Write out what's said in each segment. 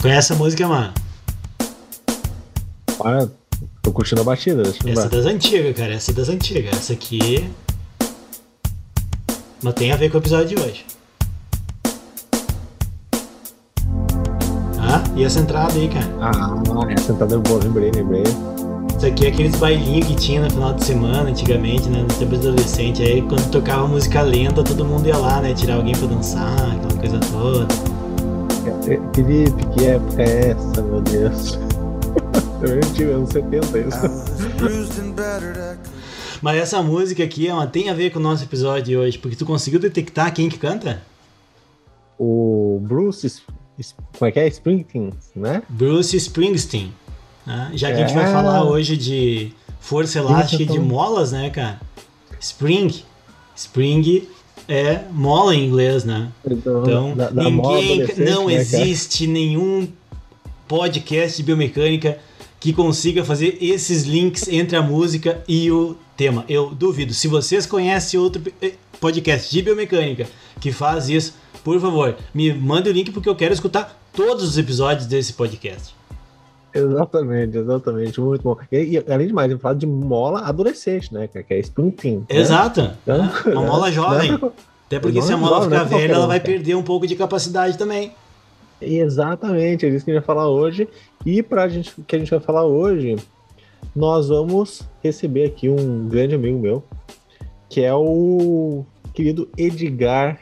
Conhece a música, mano? Olha, tô curtindo a batida. Essa é das antigas, cara. Essa é das antigas. Essa aqui. Mas tem a ver com o episódio de hoje. Ah, e essa entrada aí, cara? Ah, essa entrada é boa, lembrei, lembrei. Isso aqui é aqueles bailinhos que tinha no final de semana, antigamente, né? Nos tempos de adolescente. Aí quando tocava música lenta, todo mundo ia lá, né? Tirar alguém pra dançar, aquela coisa toda. É, Felipe, que época é essa, meu Deus? Eu nem tive anos 70 isso. Mas essa música aqui ela tem a ver com o nosso episódio de hoje, porque tu conseguiu detectar quem que canta? O Bruce, como é que é? Springsteen, né? Bruce Springsteen. né? Já que a gente É. vai falar hoje de força elástica e de molas, né, cara? Spring. Spring é mola em inglês, né? Então, da- da moda ninguém, adolescente, não né, cara? existe nenhum podcast de biomecânica que consiga fazer esses links entre a música e o tema. Eu duvido. Se vocês conhecem outro eh, podcast de biomecânica que faz isso, por favor, me mande o link porque eu quero escutar todos os episódios desse podcast. Exatamente, exatamente, muito bom. E, e, além de mais, eu falo de mola adolescente, né, cara? Que é Springsteen. né? Exato. Então, né? Uma mola jovem. Não é pra- Até porque se é a mola jovem, é ficar pra velha, ela vai perder um pouco de capacidade também. Exatamente, é disso que a gente vai falar hoje. E para gente que a gente vai falar hoje, nós vamos receber aqui um grande amigo meu, que é o querido Edgar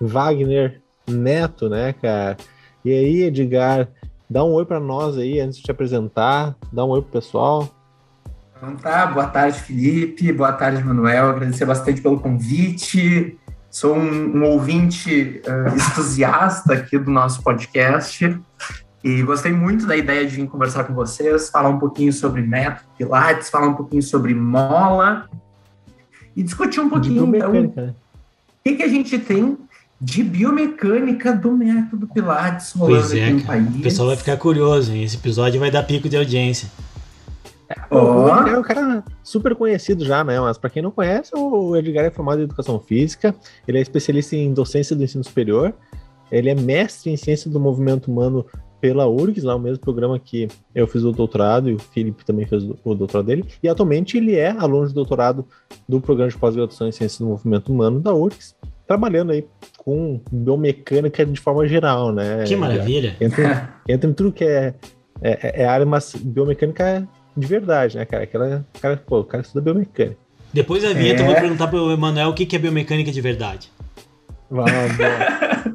Wagner Neto, né, cara? E aí, Edgar, dá um oi para nós aí antes de te apresentar, dá um oi pro pessoal. Então tá, boa tarde, Felipe, boa tarde, Manuel. Agradecer bastante pelo convite. Sou um, um ouvinte eh, entusiasta aqui do nosso podcast e gostei muito da ideia de vir conversar com vocês, falar um pouquinho sobre método Pilates, falar um pouquinho sobre mola e discutir um pouquinho então, o né? que, que a gente tem de biomecânica do método Pilates rolando Pois é, aqui no cara. país. O pessoal vai ficar curioso, hein? Esse episódio vai dar pico de audiência. Edgar é um cara super conhecido já, né? Mas para quem não conhece, o Edgar é formado em educação física, ele é especialista em docência do ensino superior, ele é mestre em ciência do movimento humano pela URGS, lá o mesmo programa que eu fiz o doutorado e o Felipe também fez o doutorado dele, e atualmente ele é aluno de doutorado do programa de pós-graduação em ciência do movimento humano da URGS, trabalhando aí com biomecânica de forma geral, né? Que maravilha. Entra, entra em tudo que é, é, é área, mas biomecânica de verdade, né, cara? Aquela, cara, pô, o cara estuda biomecânica. Depois da vinheta eu vou É. perguntar pro Emanuel o que que é biomecânica de verdade. Vamos,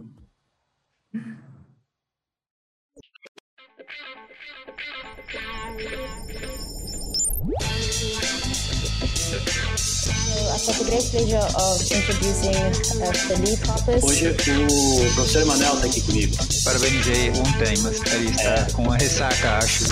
pleasure of introducing uh. Hoje o professor Emanuel está aqui comigo. Parabenizei ontem, mas ele está com a ressaca, acho.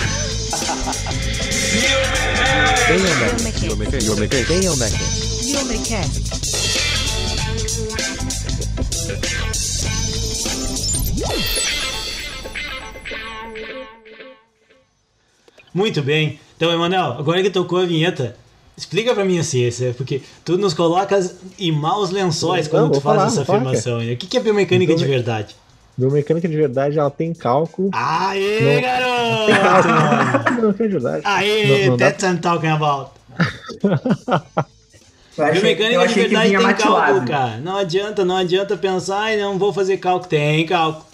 Muito bem. Então, Emanuel, agora que tocou a vinheta, explica pra mim a ciência, porque tu nos colocas em maus lençóis Não, quando tu faz falar, essa falar, afirmação. O que é biomecânica de verdade? Biomecânica de verdade, ela tem cálculo. Aê, Não. Tem garoto! cálculo. Biomecânica de verdade. Aê, Não- não that's what I'm talking about. Biomecânica de verdade tem cálculo, cara. Não adianta, não adianta pensar, ai, não vou fazer cálculo. Tem cálculo.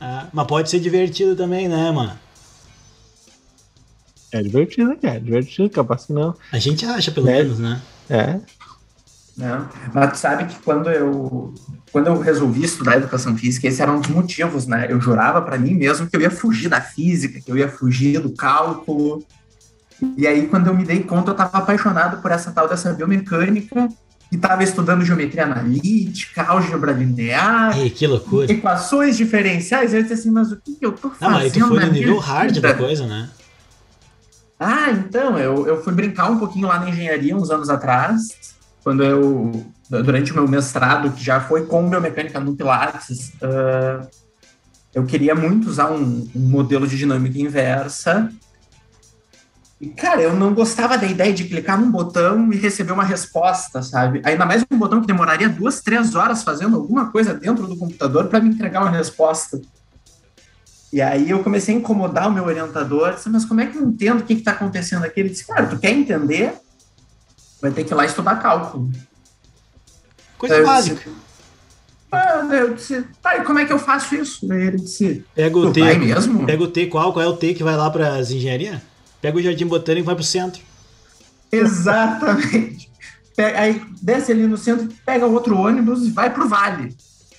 Ah, mas pode ser divertido também, né, mano? É divertido, cara. É divertido, capaz que não. A gente acha, pelo Né? menos, né? É. Não, mas tu sabe que quando eu quando eu resolvi estudar educação física, esse era um dos motivos, né? Eu jurava para mim mesmo que eu ia fugir da física, que eu ia fugir do cálculo. E aí, quando eu me dei conta, eu estava apaixonado por essa tal dessa biomecânica e estava estudando geometria analítica, álgebra linear, Ei, que loucura. equações diferenciais. Eu disse assim, mas o que, que eu tô Não, fazendo? mas aí tu foi no nível hard vida? da coisa, né? Ah, então, eu, eu fui brincar um pouquinho lá na engenharia uns anos atrás, quando eu, durante o meu mestrado, que já foi com biomecânica no Pilates, ah, eu queria muito usar um, um modelo de dinâmica inversa. E, cara, eu não gostava da ideia de clicar num botão e receber uma resposta, sabe? Ainda mais um botão que demoraria duas, três horas fazendo alguma coisa dentro do computador para me entregar uma resposta. E aí eu comecei a incomodar o meu orientador, disse, mas como é que eu entendo o que está acontecendo aqui? Ele disse, cara, tu quer entender? Vai ter que ir lá estudar cálculo. Coisa eu básica. disse, ah, daí eu disse, tá, e como é que eu faço isso? Ele disse, Pega o T. vai mesmo? Pega o T qual? Qual é o T que vai lá para as engenharias? Pega o Jardim Botânico e vai pro centro. Exatamente. Pega- aí desce ali no centro, pega outro ônibus e vai pro Vale.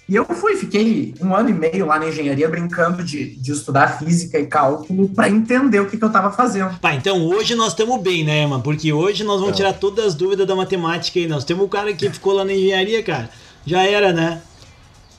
E eu fui, fiquei um ano e meio lá na engenharia brincando de, de estudar física e cálculo para entender o que, que eu estava fazendo. Tá, então hoje nós estamos bem, né, mano? Porque hoje nós vamos tirar todas as dúvidas da matemática aí. Nós temos um cara que ficou lá na engenharia, cara. Já era, né?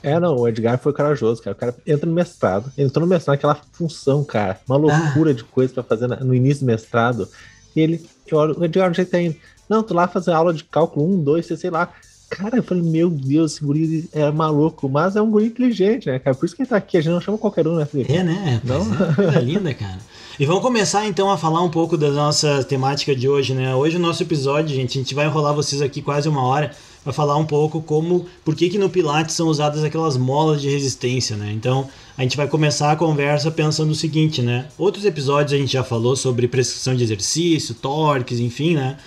É, não, o Edgar foi corajoso, cara. O cara entra no mestrado, entrou no mestrado, aquela função, cara, uma loucura de coisa pra fazer no início do mestrado. E ele, eu olho, o Edgar, onde é que tá indo? Não, tô lá fazendo aula de cálculo 1, 2, sei lá. Cara, eu falei, meu Deus, esse guri é maluco, mas é um guri inteligente, né, cara? Por isso que ele tá aqui, a gente não chama qualquer um, né, Felipe? É, né? Não? É, coisa linda, cara. E vamos começar então a falar um pouco da nossa temática de hoje, né? Hoje o nosso episódio, gente, a gente vai enrolar vocês aqui quase uma hora para falar um pouco como, por que que no Pilates são usadas aquelas molas de resistência, né? Então, a gente vai começar a conversa pensando o seguinte, né? Outros episódios a gente já falou sobre prescrição de exercício, torques, enfim, né?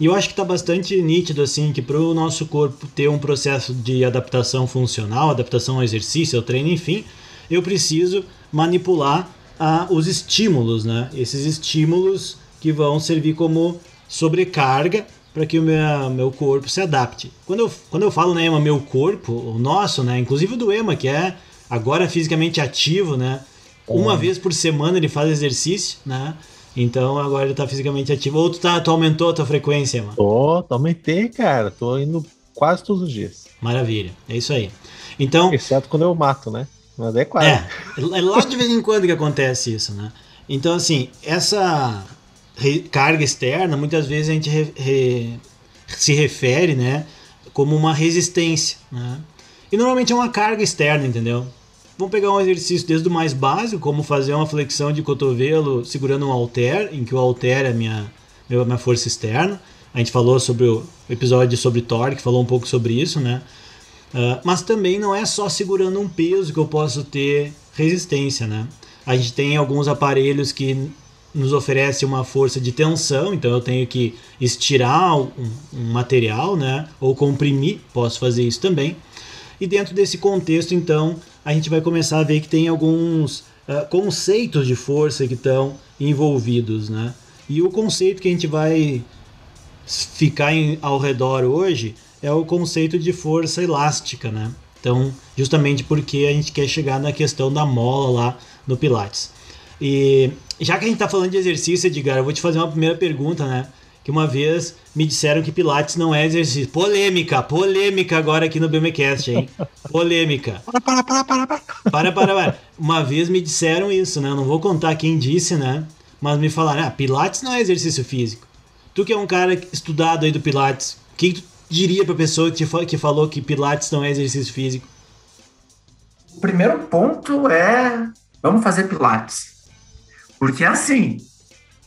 E eu acho que está bastante nítido assim que para o nosso corpo ter um processo de adaptação funcional, adaptação ao exercício, ao treino, enfim, eu preciso manipular ah, os estímulos, né? Esses estímulos que vão servir como sobrecarga para que o meu, meu corpo se adapte. Quando eu, quando eu falo, né, Ema, meu corpo, o nosso, né, inclusive o do Ema, que é agora fisicamente ativo, né, uma vez por semana ele faz exercício, né, então agora ele tá fisicamente ativo. Ou tu, tá, tu aumentou a tua frequência, Ema? Tô, aumentei, cara. Tô indo quase todos os dias. Maravilha, é isso aí. Então, Exceto quando eu mato, né? Mas é quase. É, é lá de vez em quando que acontece isso, né? Então, assim, essa carga externa, muitas vezes a gente re- re- se refere, né, como uma resistência, né? E normalmente é uma carga externa, entendeu? Vamos pegar um exercício desde o mais básico, como fazer uma flexão de cotovelo segurando um halter, em que o halter é a minha, minha força externa. A gente falou sobre o episódio sobre torque, falou um pouco sobre isso, né? Ah, mas também não é só segurando um peso que eu posso ter resistência, né? A gente tem alguns aparelhos que nos oferecem uma força de tensão, então eu tenho que estirar um, um material, né? Ou comprimir, posso fazer isso também. E dentro desse contexto, então, a gente vai começar a ver que tem alguns ah, conceitos de força que estão envolvidos, né? E o conceito que a gente vai ficar em- ao redor hoje é o conceito de força elástica, né? Então, justamente porque a gente quer chegar na questão da mola lá no Pilates. E já que a gente tá falando de exercício, Edgar, eu vou te fazer uma primeira pergunta, né? Que uma vez me disseram que Pilates não é exercício. Polêmica, polêmica agora aqui no BMCast, hein? Polêmica. Para, para, para, para, para. Para, para, para. Uma vez me disseram isso, né? Eu não vou contar quem disse, né? Mas me falaram, ah, Pilates não é exercício físico. Tu que é um cara estudado aí do Pilates, o que, que tu diria pra pessoa que, te que falou que Pilates não é exercício físico? O primeiro ponto é vamos fazer pilates. Porque assim,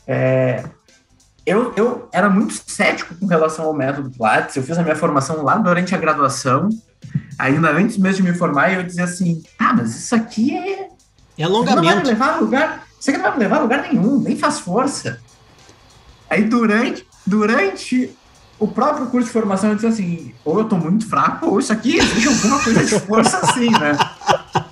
é, eu, eu era muito cético com relação ao método pilates. Eu fiz a minha formação lá durante a graduação, ainda antes mesmo de me formar, e eu dizia assim, ah, mas isso aqui é... É Isso aqui não vai me alongamento. levar a lugar, isso aqui não vai me levar a lugar nenhum, nem faz força. Aí durante, durante o próprio curso de formação eu disse assim, ou eu tô muito fraco, ou isso aqui exige alguma coisa de força assim, né?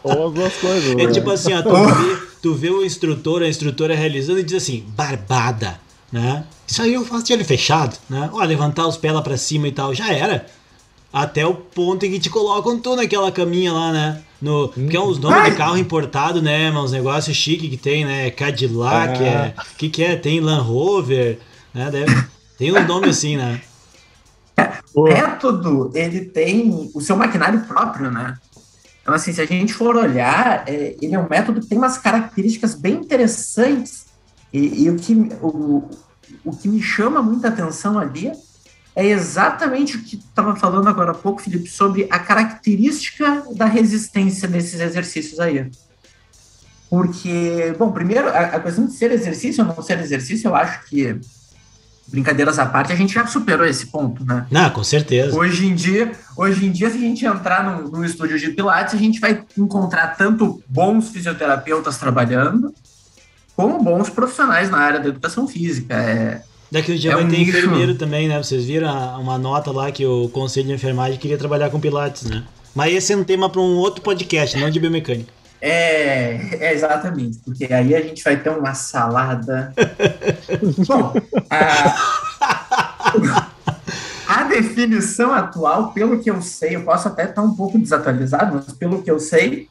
Ou as duas coisas. É né? tipo assim, ó, tu, vê, tu vê o instrutor, a instrutora realizando e diz assim, barbada, né? Isso aí eu faço de olho fechado, né? Ó, levantar os pés lá pra cima e tal, já era. Até o ponto em que te colocam tu naquela caminha lá, né? No, porque é uns nomes de carro importado, né? Uns negócios chique que tem, né? Cadillac, Ah. é. O que, que é? Tem Land Rover, né? Deve- tem um nome assim, né? O método, ele tem o seu maquinário próprio, né? Então, assim, se a gente for olhar, é, ele é um método que tem umas características bem interessantes. E, e o, que, o, o que me chama muita atenção ali é exatamente o que estava falando agora há pouco, Felipe, sobre a característica da resistência desses exercícios aí. Porque, bom, primeiro, a, a questão de ser exercício ou não ser exercício, eu acho que brincadeiras à parte, a gente já superou esse ponto, né? Não, com certeza. Hoje em dia, hoje em dia, se a gente entrar num, num estúdio de Pilates, a gente vai encontrar tanto bons fisioterapeutas trabalhando, como bons profissionais na área da educação física. É, Daqui um dia É vai um ter nicho. enfermeiro também, né? Vocês viram a- uma nota lá que o Conselho de Enfermagem queria trabalhar com Pilates, né? Mas esse é um tema para um outro podcast, não de biomecânica. É, é exatamente, porque aí a gente vai ter uma salada. Bom, a, a definição atual, pelo que eu sei, eu posso até estar um pouco desatualizado, mas pelo que eu sei,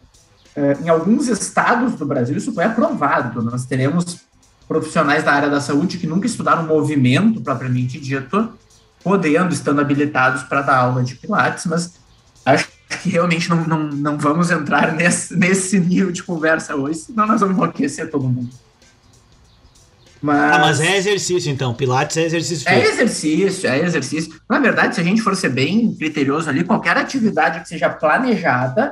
em alguns estados do Brasil isso foi aprovado. Nós teremos profissionais da área da saúde que nunca estudaram movimento propriamente dito, podendo, estando habilitados para dar aula de Pilates, mas acho que realmente não, não, não vamos entrar nesse, nesse nível de conversa hoje, senão nós vamos enlouquecer todo mundo. Mas, Ah, mas é exercício então. Pilates é exercício é exercício, é exercício. Na verdade, se a gente for ser bem criterioso ali, qualquer atividade que seja planejada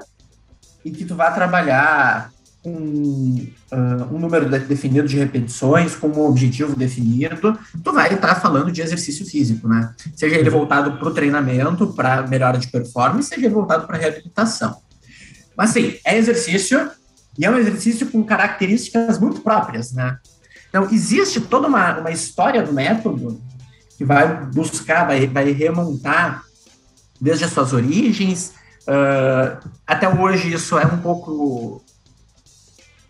e que tu vá trabalhar com ah, um número de- definido de repetições, com um objetivo definido, tu vai estar falando de exercício físico, né? Seja ele voltado para o treinamento, para melhora de performance, seja ele voltado para reabilitação. Mas sim, é exercício e é um exercício com características muito próprias, né? Então, existe toda uma, uma história do método que vai buscar, vai, vai remontar desde as suas origens. Ah, até hoje, isso é um pouco.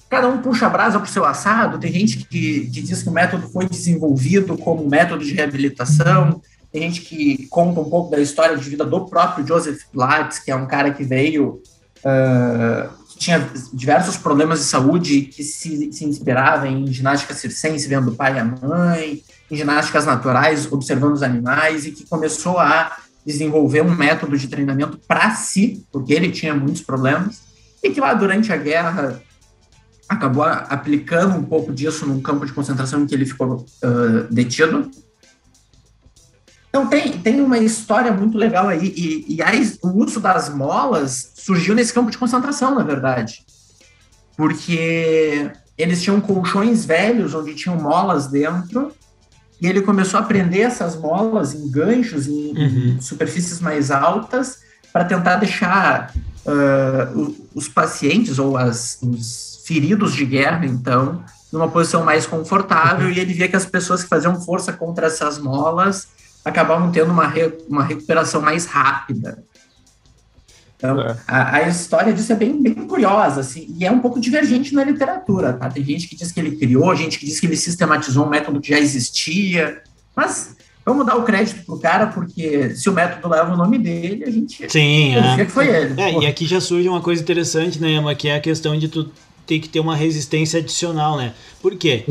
Cada um puxa a brasa para o seu assado. Tem gente que, que diz que o método foi desenvolvido como método de reabilitação. Tem gente que conta um pouco da história de vida do próprio Joseph Pilates, que é um cara que veio que tinha diversos problemas de saúde que se, se inspirava em ginástica circense, vendo o pai e a mãe, em ginásticas naturais, observando os animais, e que começou a desenvolver um método de treinamento para si, porque ele tinha muitos problemas, e que lá durante a guerra acabou aplicando um pouco disso num campo de concentração em que ele ficou ah, detido. Então tem, tem uma história muito legal aí, e, e o uso das molas surgiu nesse campo de concentração, na verdade. Porque eles tinham colchões velhos onde tinham molas dentro, e ele começou a prender essas molas em ganchos, em, Uhum. superfícies mais altas, para tentar deixar o- os pacientes ou as- os feridos de guerra, então, numa posição mais confortável, e ele via que as pessoas que faziam força contra essas molas acabavam tendo uma, re- uma recuperação mais rápida. Então, É. a, a história disso é bem, bem curiosa, assim, e é um pouco divergente na literatura, tá? Tem gente que diz que ele criou, gente que diz que ele sistematizou um método que já existia, mas vamos dar o crédito pro cara, porque se o método leva o nome dele, a gente Sim, é. que foi ele. É, e aqui já surge uma coisa interessante, né, Emma, que é a questão de tu ter que ter uma resistência adicional, né? Por quê?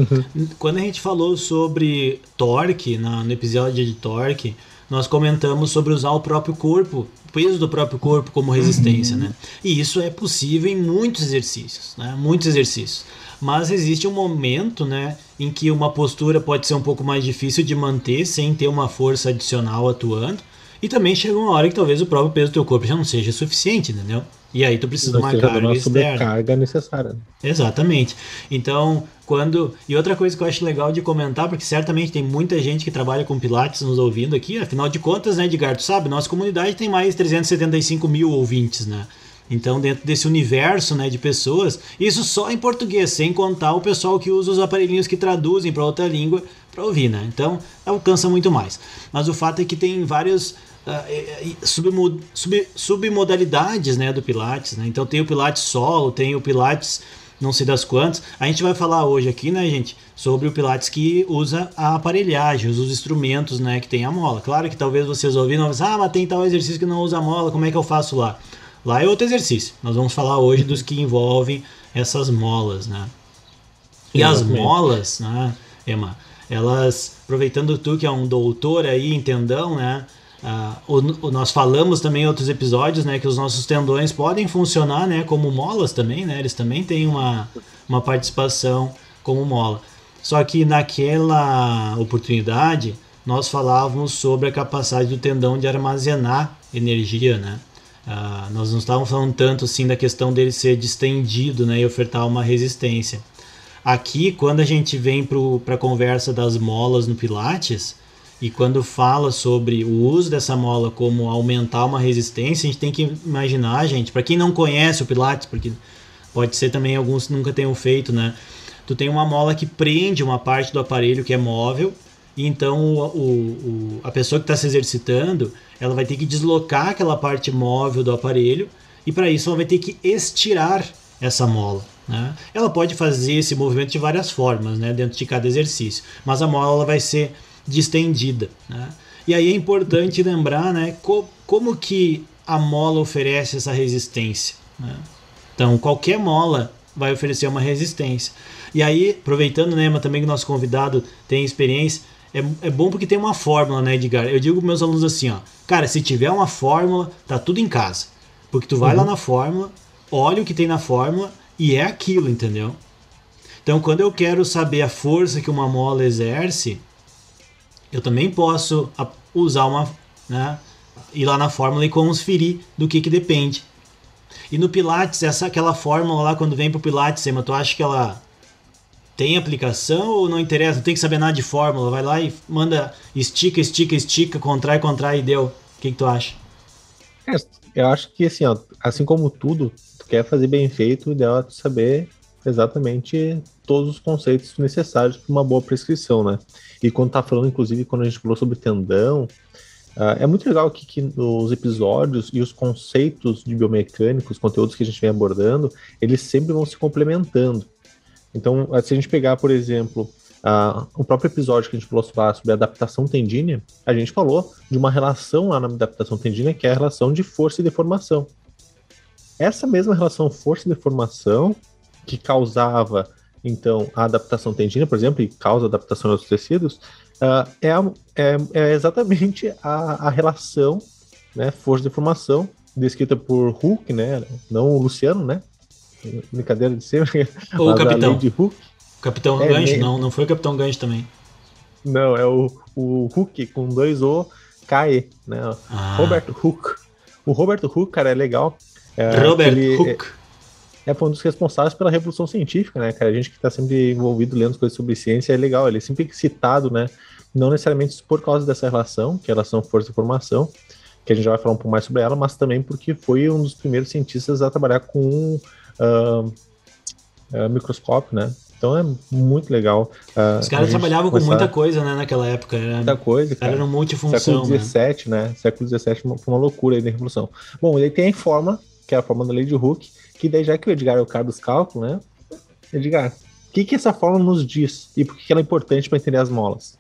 Quando a gente falou sobre torque, na- no episódio de torque, nós comentamos sobre usar o próprio corpo, o peso do próprio corpo como resistência, né? E isso é possível em muitos exercícios, né? Muitos exercícios. Mas existe um momento, né, em que uma postura pode ser um pouco mais difícil de manter sem ter uma força adicional atuando. E também chega uma hora que talvez o próprio peso do teu corpo já não seja suficiente, entendeu? E aí tu precisa de uma carga externa. sobrecarga necessária. né? Exatamente. Então, quando. E outra coisa que eu acho legal de comentar, porque certamente tem muita gente que trabalha com Pilates nos ouvindo aqui, afinal de contas, né, Edgar, tu sabe, nossa comunidade tem mais 375 mil ouvintes, né? Então, dentro desse universo né, de pessoas, isso só em português, sem contar o pessoal que usa os aparelhinhos que traduzem para outra língua para ouvir, né? Então, alcança muito mais. Mas o fato é que tem vários ah, submo- sub- submodalidades né, do Pilates, né? Então tem o Pilates solo, tem o Pilates não sei das quantas. A gente vai falar hoje aqui, né, gente, sobre o Pilates que usa a aparelhagem, usa os instrumentos, né, que tem a mola. Claro que talvez vocês ouviram, mas, ah, mas tem tal exercício que não usa a mola, como é que eu faço lá? Lá é outro exercício. Nós vamos falar hoje dos que envolvem essas molas, né? E as molas, né, Emma, elas, aproveitando tu que é um doutor aí em tendão, né, ah, o, o- nós falamos também em outros episódios, né, que os nossos tendões podem funcionar, né, como molas também, né, eles também têm uma, uma participação como mola. Só que naquela oportunidade, nós falávamos sobre a capacidade do tendão de armazenar energia, né, ah, nós não estávamos falando tanto assim da questão dele ser distendido, né, e ofertar uma resistência. Aqui, quando a gente vem para a conversa das molas no Pilates, E quando fala sobre o uso dessa mola como aumentar uma resistência, a gente tem que imaginar, gente, para quem não conhece o Pilates, porque pode ser também alguns nunca tenham feito, né? Tu tem uma mola que prende uma parte do aparelho que é móvel, e então o, o, o a pessoa que está se exercitando, ela vai ter que deslocar aquela parte móvel do aparelho, e para isso ela vai ter que estirar essa mola. Né? Ela pode fazer esse movimento de várias formas, né, dentro de cada exercício, mas a mola vai ser distendida. Né? E aí é importante lembrar né, co como que a mola oferece essa resistência. Né? Então, qualquer mola vai oferecer uma resistência. E aí, aproveitando, né, mas também que o nosso convidado tem experiência, é, é bom porque tem uma fórmula, né, Edgar? Eu digo para meus alunos assim, ó, cara, se tiver uma fórmula, tá tudo em casa. Porque tu vai uhum. lá na fórmula, olha o que tem na fórmula e é aquilo, entendeu? Então, quando eu quero saber a força que uma mola exerce, eu também posso usar uma, né, ir lá na fórmula e transferir do que que depende. E no Pilates, essa aquela fórmula lá quando vem pro Pilates, Emma, tu acha que ela tem aplicação ou não interessa? Não tem que saber nada de fórmula, vai lá e manda estica, estica, estica, contrai, contrai e deu. O que, que tu acha? É, eu acho que assim, ó, assim como tudo, tu quer fazer bem feito, o ideal é tu saber exatamente todos os conceitos necessários para uma boa prescrição, né? E quando tá falando, inclusive, quando a gente falou sobre tendão, uh, é muito legal que, que os episódios e os conceitos de biomecânica, os conteúdos que a gente vem abordando, eles sempre vão se complementando. Então, se a gente pegar, por exemplo, uh, o próprio episódio que a gente falou sobre adaptação tendínea, a gente falou de uma relação lá na adaptação tendínea, que é a relação de força e deformação. Essa mesma relação força e deformação que causava então a adaptação tendínea, por exemplo, e causa adaptação aos tecidos, uh, é, é, é, exatamente a, a relação, né, força de formação, descrita por Hulk, né, não o Luciano, né, brincadeira de ser, ou o Capitão, de Hulk. Capitão é, Gancho, não, não foi o Capitão Gancho também. Não, é o, o Hulk com dois O, K-E, né, ah. Robert Hulk. O Robert Hulk, cara, é legal. É, Robert ele, Hulk é, foi um dos responsáveis pela revolução científica, né, cara? A gente que está sempre envolvido lendo coisas sobre ciência é legal, ele é sempre citado, né? Não necessariamente por causa dessa relação, que é a relação força e formação, que a gente já vai falar um pouco mais sobre ela, mas também porque foi um dos primeiros cientistas a trabalhar com uh, uh, microscópio, né? Então é muito legal. Uh, Os caras trabalhavam com muita coisa, né, naquela época. Era, muita coisa, cara. Era multifunção. Século XVII, né? né? Século XVII foi uma, loucura aí da revolução. Bom, ele tem a forma, que é a forma da lei de Hooke, que daí já que o Edgar é o cara dos cálculos, né? Edgar, o que, que essa fórmula nos diz e por que ela é importante para entender as molas?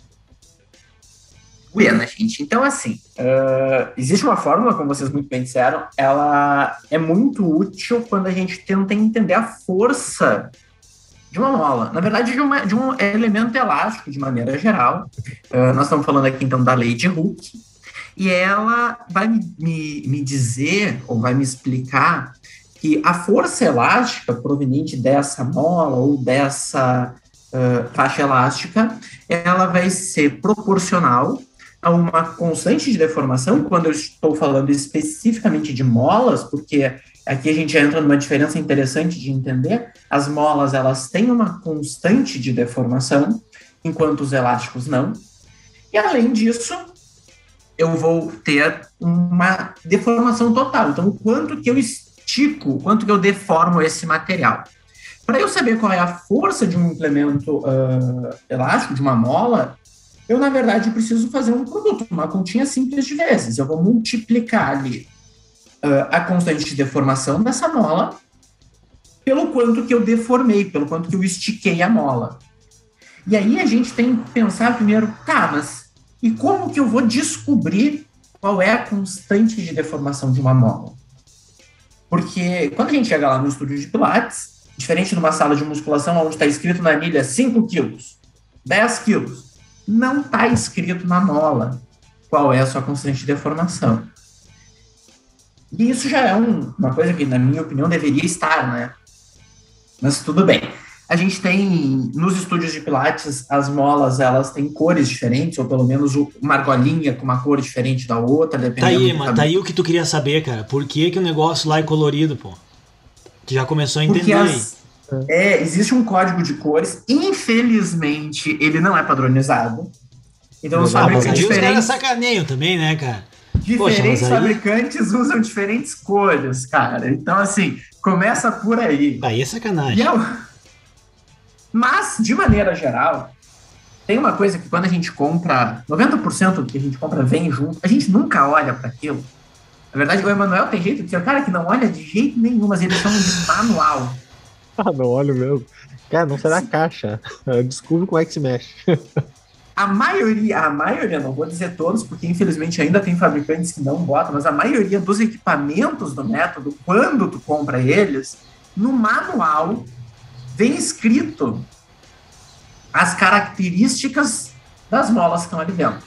Buena, gente. Então, assim, uh, existe uma fórmula, como vocês muito bem disseram, ela é muito útil quando a gente tenta entender a força de uma mola. Na verdade, de, uma, de um elemento elástico, de maneira geral. Uh, nós estamos falando aqui, então, da lei de Hooke. E ela vai me, me, me dizer, ou vai me explicar, que a força elástica proveniente dessa mola ou dessa uh, faixa elástica, ela vai ser proporcional a uma constante de deformação, quando eu estou falando especificamente de molas, porque aqui a gente entra numa diferença interessante de entender, as molas elas têm uma constante de deformação, enquanto os elásticos não. E além disso, eu vou ter uma deformação total. Então, o quanto que eu estico, quanto que eu deformo esse material. Para eu saber qual é a força de um implemento uh, elástico, de uma mola, eu, na verdade, preciso fazer um produto, uma continha simples de vezes. Eu vou multiplicar ali uh, a constante de deformação dessa mola pelo quanto que eu deformei, pelo quanto que eu estiquei a mola. E aí a gente tem que pensar primeiro, tá, mas e como que eu vou descobrir qual é a constante de deformação de uma mola? Porque quando a gente chega lá no estúdio de Pilates, diferente de uma sala de musculação onde está escrito na anilha 5 quilos, 10 quilos, não está escrito na mola qual é a sua constante de deformação. E isso já é um, uma coisa que, na minha opinião, deveria estar, né? Mas tudo bem a gente tem nos estúdios de Pilates as molas elas têm cores diferentes ou pelo menos uma argolinha com uma cor diferente da outra dependendo tá aí mano tá aí o que tu queria saber cara por que que o negócio lá é colorido pô tu já começou a entender as, é existe um código de cores infelizmente ele não é padronizado Então os fabricantes aí os caras diferentes, sacaneiam também, né, cara? Poxa, diferentes aí- fabricantes usam diferentes cores, cara. Então, assim, começa por aí. Aí é E sacanagem. é o- Mas, de maneira geral, tem uma coisa que quando a gente compra, 90% do que a gente compra vem junto, a gente nunca olha para aquilo. Na verdade, o Emanuel tem jeito de ser o cara que não olha de jeito nenhum, mas eles chamam de manual. Ah, não olho mesmo. Cara, não será caixa. Descubra como é que se mexe. A maioria, a maioria, não vou dizer todos, porque infelizmente ainda tem fabricantes que não botam, mas a maioria dos equipamentos do método, quando tu compra eles, no manual vem escrito as características das molas que estão ali dentro.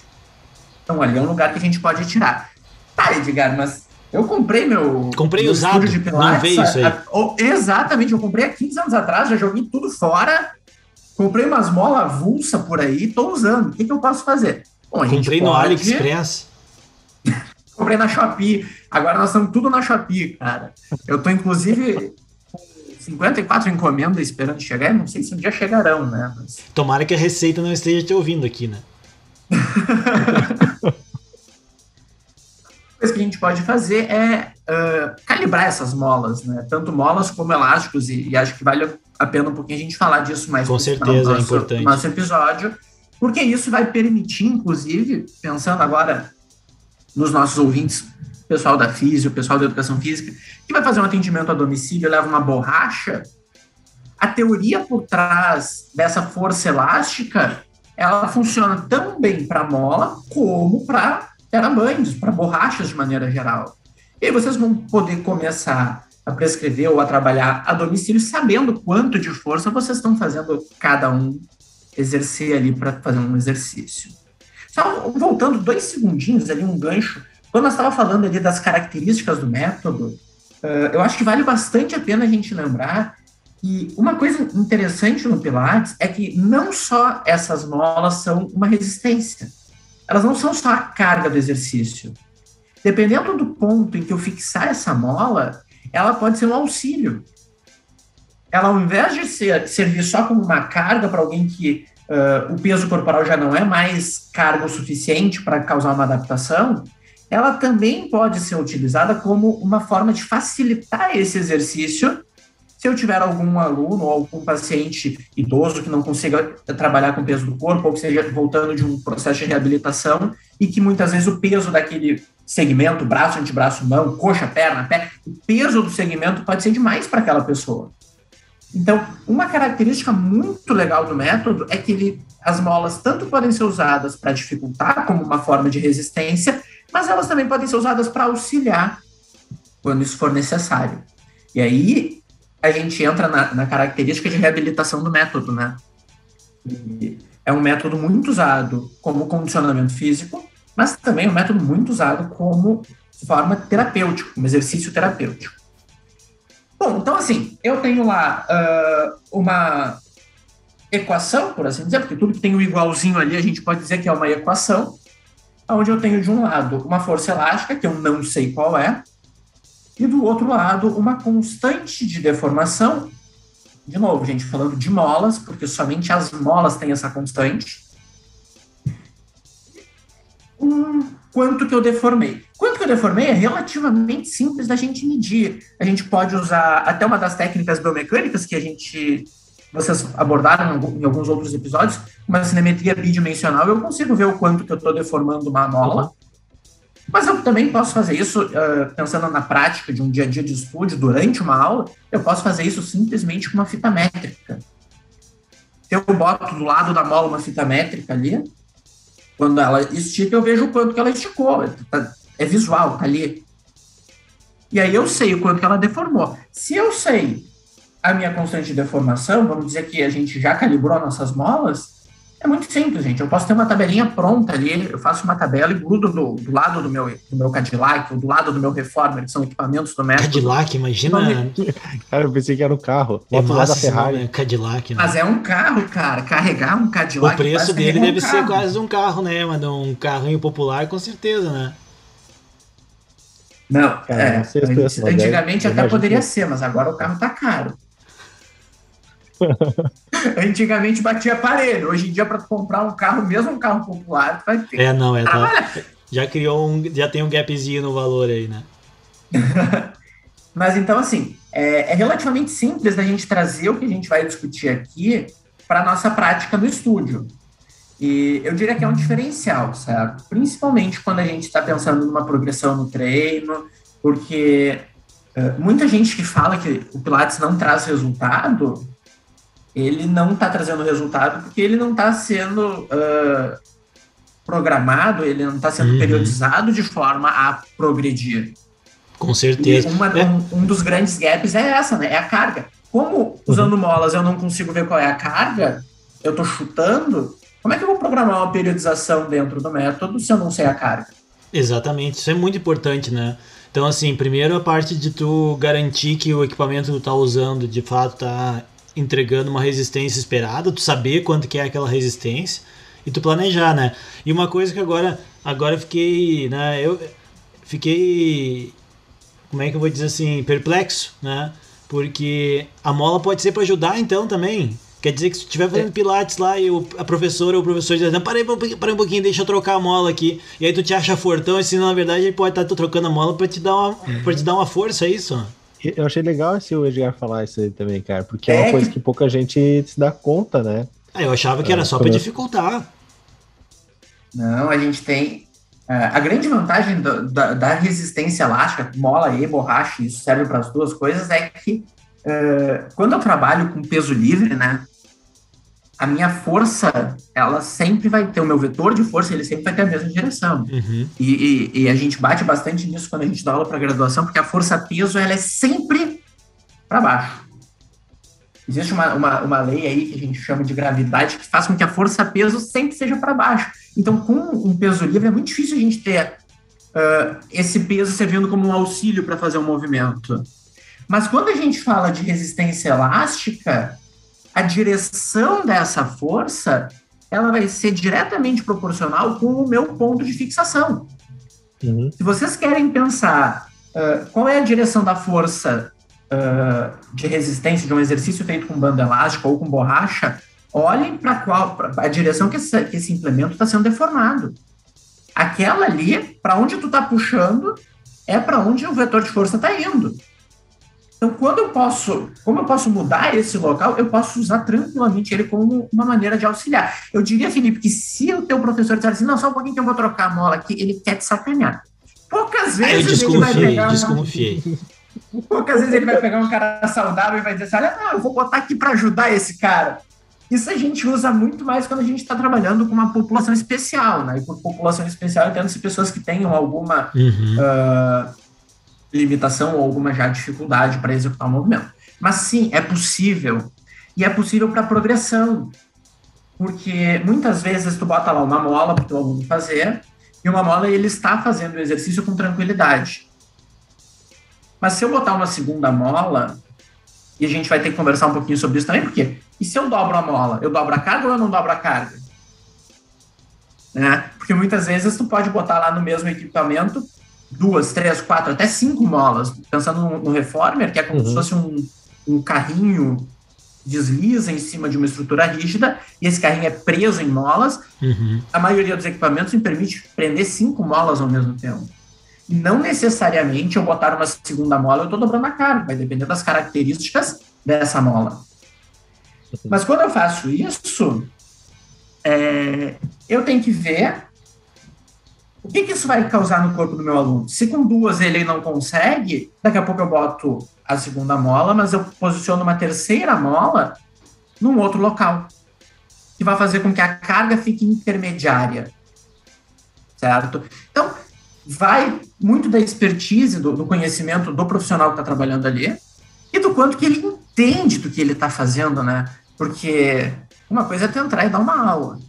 Então ali é um lugar que a gente pode tirar. Tá, Edgar, mas eu comprei meu. Comprei meu usado, de não Pilates, veio isso aí. a- exatamente, eu comprei há 15 anos atrás, já joguei tudo fora. Comprei umas molas avulsa por aí, tô usando. O que, que eu posso fazer? Bom, Comprei no pode- AliExpress. Comprei na Shopee. Agora nós estamos tudo na Shopee, cara. Eu tô, inclusive, 54 encomendas esperando chegar. Não sei se um dia chegarão, né? Mas Tomara que a Receita não esteja te ouvindo aqui, né? coisa que a gente pode fazer é ah, calibrar essas molas, né? Tanto molas como elásticos, e, e acho que vale a pena um pouquinho a gente falar disso mais Com no certeza, do é nosso, importante. nosso episódio, porque isso vai permitir, inclusive, pensando agora nos nossos ouvintes, pessoal da física, pessoal da educação física, que vai fazer um atendimento a domicílio, leva uma borracha, a teoria por trás dessa força elástica, ela funciona tão bem para mola como para terabanhos, para borrachas de maneira geral. E aí vocês vão poder começar a prescrever ou a trabalhar a domicílio sabendo quanto de força vocês estão fazendo cada um exercer ali para fazer um exercício. Só voltando dois segundinhos ali, um gancho, quando nós estava falando ali das características do método, eh, eu acho que vale bastante a pena a gente lembrar que uma coisa interessante no Pilates é que não só essas molas são uma resistência, elas não são só a carga do exercício. Dependendo do ponto em que eu fixar essa mola, ela pode ser um auxílio. Ela, ao invés de ser, servir só como uma carga para alguém que uh, o peso corporal já não é mais carga o suficiente para causar uma adaptação, ela também pode ser utilizada como uma forma de facilitar esse exercício se eu tiver algum aluno ou algum paciente idoso que não consiga trabalhar com o peso do corpo, ou que seja voltando de um processo de reabilitação, e que muitas vezes o peso daquele segmento, braço, antebraço, mão, coxa, perna, pé, o peso do segmento pode ser demais para aquela pessoa. Então, uma característica muito legal do método é que ele, as molas tanto podem ser usadas para dificultar como uma forma de resistência, mas elas também podem ser usadas para auxiliar quando isso for necessário. E aí a gente entra na, na característica de reabilitação do método, né? E é um método muito usado como condicionamento físico, mas também é um método muito usado como forma terapêutica, como exercício terapêutico. Bom, então assim, eu tenho lá uh, uma equação, por assim dizer, porque tudo que tem o igualzinho ali a gente pode dizer que é uma equação, onde eu tenho de um lado uma força elástica, que eu não sei qual é, e do outro lado uma constante de deformação. De novo, gente, falando de molas, porque somente as molas têm essa constante. Um, quanto que eu deformei? Quanto que eu deformei é relativamente simples da gente medir. A gente pode usar até uma das técnicas biomecânicas que a gente vocês abordaram em alguns outros episódios, uma cinemetria bidimensional, eu consigo ver o quanto que eu estou deformando uma mola. Mas eu também posso fazer isso, uh, pensando na prática de um dia a dia de estúdio, durante uma aula, eu posso fazer isso simplesmente com uma fita métrica. Eu boto do lado da mola uma fita métrica ali, quando ela estica, eu vejo o quanto que ela esticou. É visual, tá ali. E aí eu sei o quanto que ela deformou. Se eu sei a minha constante de deformação, vamos dizer que a gente já calibrou nossas molas, é muito simples, gente. Eu posso ter uma tabelinha pronta ali, eu faço uma tabela e grudo do, do lado do meu, do meu Cadillac, ou do lado do meu Reformer, que são equipamentos do método. Cadillac, imagina. Cara, eu pensei que era um carro. É Bota lá da Ferrari. né? Cadillac, né? Mas é um carro, cara. Carregar um Cadillac. O preço dele um deve ser quase um carro, né, mano? Um carrinho popular, com certeza, né? Não, Cara, é, não sei se antigamente até poderia que- ser, mas agora o carro tá caro. Antigamente batia aparelho. Hoje em dia, para comprar um carro, mesmo um carro popular, vai ter. É, não, é. Tá, já criou um. Já tem um gapzinho no valor aí, né? Mas então, assim, é, é relativamente simples da gente trazer o que a gente vai discutir aqui para nossa prática no estúdio. E eu diria que é um diferencial, certo? Principalmente quando a gente está pensando numa progressão no treino, porque eh, muita gente que fala que o Pilates não traz resultado, ele não está trazendo resultado porque ele não está sendo ah, programado, ele não está sendo Uhum. periodizado de forma a progredir. Com certeza. uma- É. um, um dos grandes gaps é essa, né? É a carga. Como usando molas eu não consigo ver qual é a carga, eu tô chutando, como é que eu vou programar uma periodização dentro do método se eu não sei a carga? Exatamente, isso é muito importante, né? Então, assim, primeiro a parte de tu garantir que o equipamento que tu tá usando de fato tá entregando uma resistência esperada, tu saber quanto que é aquela resistência e tu planejar, né? E uma coisa que agora, agora eu fiquei, né? Eu fiquei, como é que eu vou dizer assim, perplexo, né? Porque a mola pode ser para ajudar então também. Quer dizer que se tu estiver fazendo pilates lá e o- a professora ou o professor diz, não, parei, parei um pouquinho, deixa eu trocar a mola aqui. E aí tu te acha fortão, e se na verdade ele pode estar trocando a mola para te dar uma, pra te dar uma força, é isso? Eu achei legal esse o Edgar falar isso aí também, cara, porque é, É uma coisa que pouca gente se dá conta, né? Ah, eu achava que era É, só para dificultar. Não, a gente tem. ah, a grande vantagem do- da, da resistência elástica, mola e borracha, isso serve para as duas coisas, é que ah, quando eu trabalho com peso livre, né? A minha força, ela sempre vai ter, o meu vetor de força, ele sempre vai ter a mesma direção. Uhum. E, e- e a gente bate bastante nisso quando a gente dá aula para graduação, porque a força-peso ela é sempre para baixo. Existe uma, uma, uma lei aí que a gente chama de gravidade que faz com que a força-peso sempre seja para baixo. Então, com um peso livre, é muito difícil a gente ter ah, esse peso servindo como um auxílio para fazer um movimento. Mas quando a gente fala de resistência elástica, a direção dessa força ela vai ser diretamente proporcional com o meu ponto de fixação. Uhum. Se vocês querem pensar ah, qual é a direção da força ah, de resistência de um exercício feito com banda elástica ou com borracha, olhem para qual pra a direção que esse, que esse implemento está sendo deformado. Aquela ali, para onde tu está puxando, é para onde o vetor de força está indo. Então, quando eu posso, como eu posso mudar esse local, eu posso usar tranquilamente ele como uma maneira de auxiliar. Eu diria, Felipe, que se o teu professor disser assim, não, só um pouquinho que eu vou trocar a mola aqui, ele quer te sacanear. Poucas vezes ele vai desconfiei, pegar uma- desconfiei. Poucas vezes ele vai pegar um cara saudável e vai dizer assim: olha, não, eu vou botar aqui para ajudar esse cara. Isso a gente usa muito mais quando a gente está trabalhando com uma população especial, né? E por população especial, entendo-se pessoas que tenham alguma Uhum. ah, limitação ou alguma já dificuldade para executar o movimento. Mas sim, é possível. E é possível para progressão. Porque muitas vezes tu bota lá uma mola para o teu aluno fazer, e uma mola ele está fazendo o exercício com tranquilidade. Mas se eu botar uma segunda mola, e a gente vai ter que conversar um pouquinho sobre isso também, porque e se eu dobro a mola, eu dobro a carga ou eu não dobro a carga? Né? Porque muitas vezes tu pode botar lá no mesmo equipamento duas, três, quatro, até cinco molas. Pensando no, no reformer, que é como Uhum. se fosse um, um carrinho desliza em cima de uma estrutura rígida, e esse carrinho é preso em molas, Uhum. a maioria dos equipamentos me permite prender cinco molas ao mesmo tempo. E não necessariamente eu botar uma segunda mola, eu estou dobrando a carga, vai depender das características dessa mola. Mas quando eu faço isso, é, eu tenho que ver o que, que isso vai causar no corpo do meu aluno. Se com duas ele não consegue, daqui a pouco eu boto a segunda mola, mas eu posiciono uma terceira mola num outro local que vai fazer com que a carga fique intermediária. Certo? Então, vai muito da expertise, do, do conhecimento do profissional que está trabalhando ali e do quanto que ele entende do que ele está fazendo, né? Porque uma coisa é tu entrar e dar uma aula.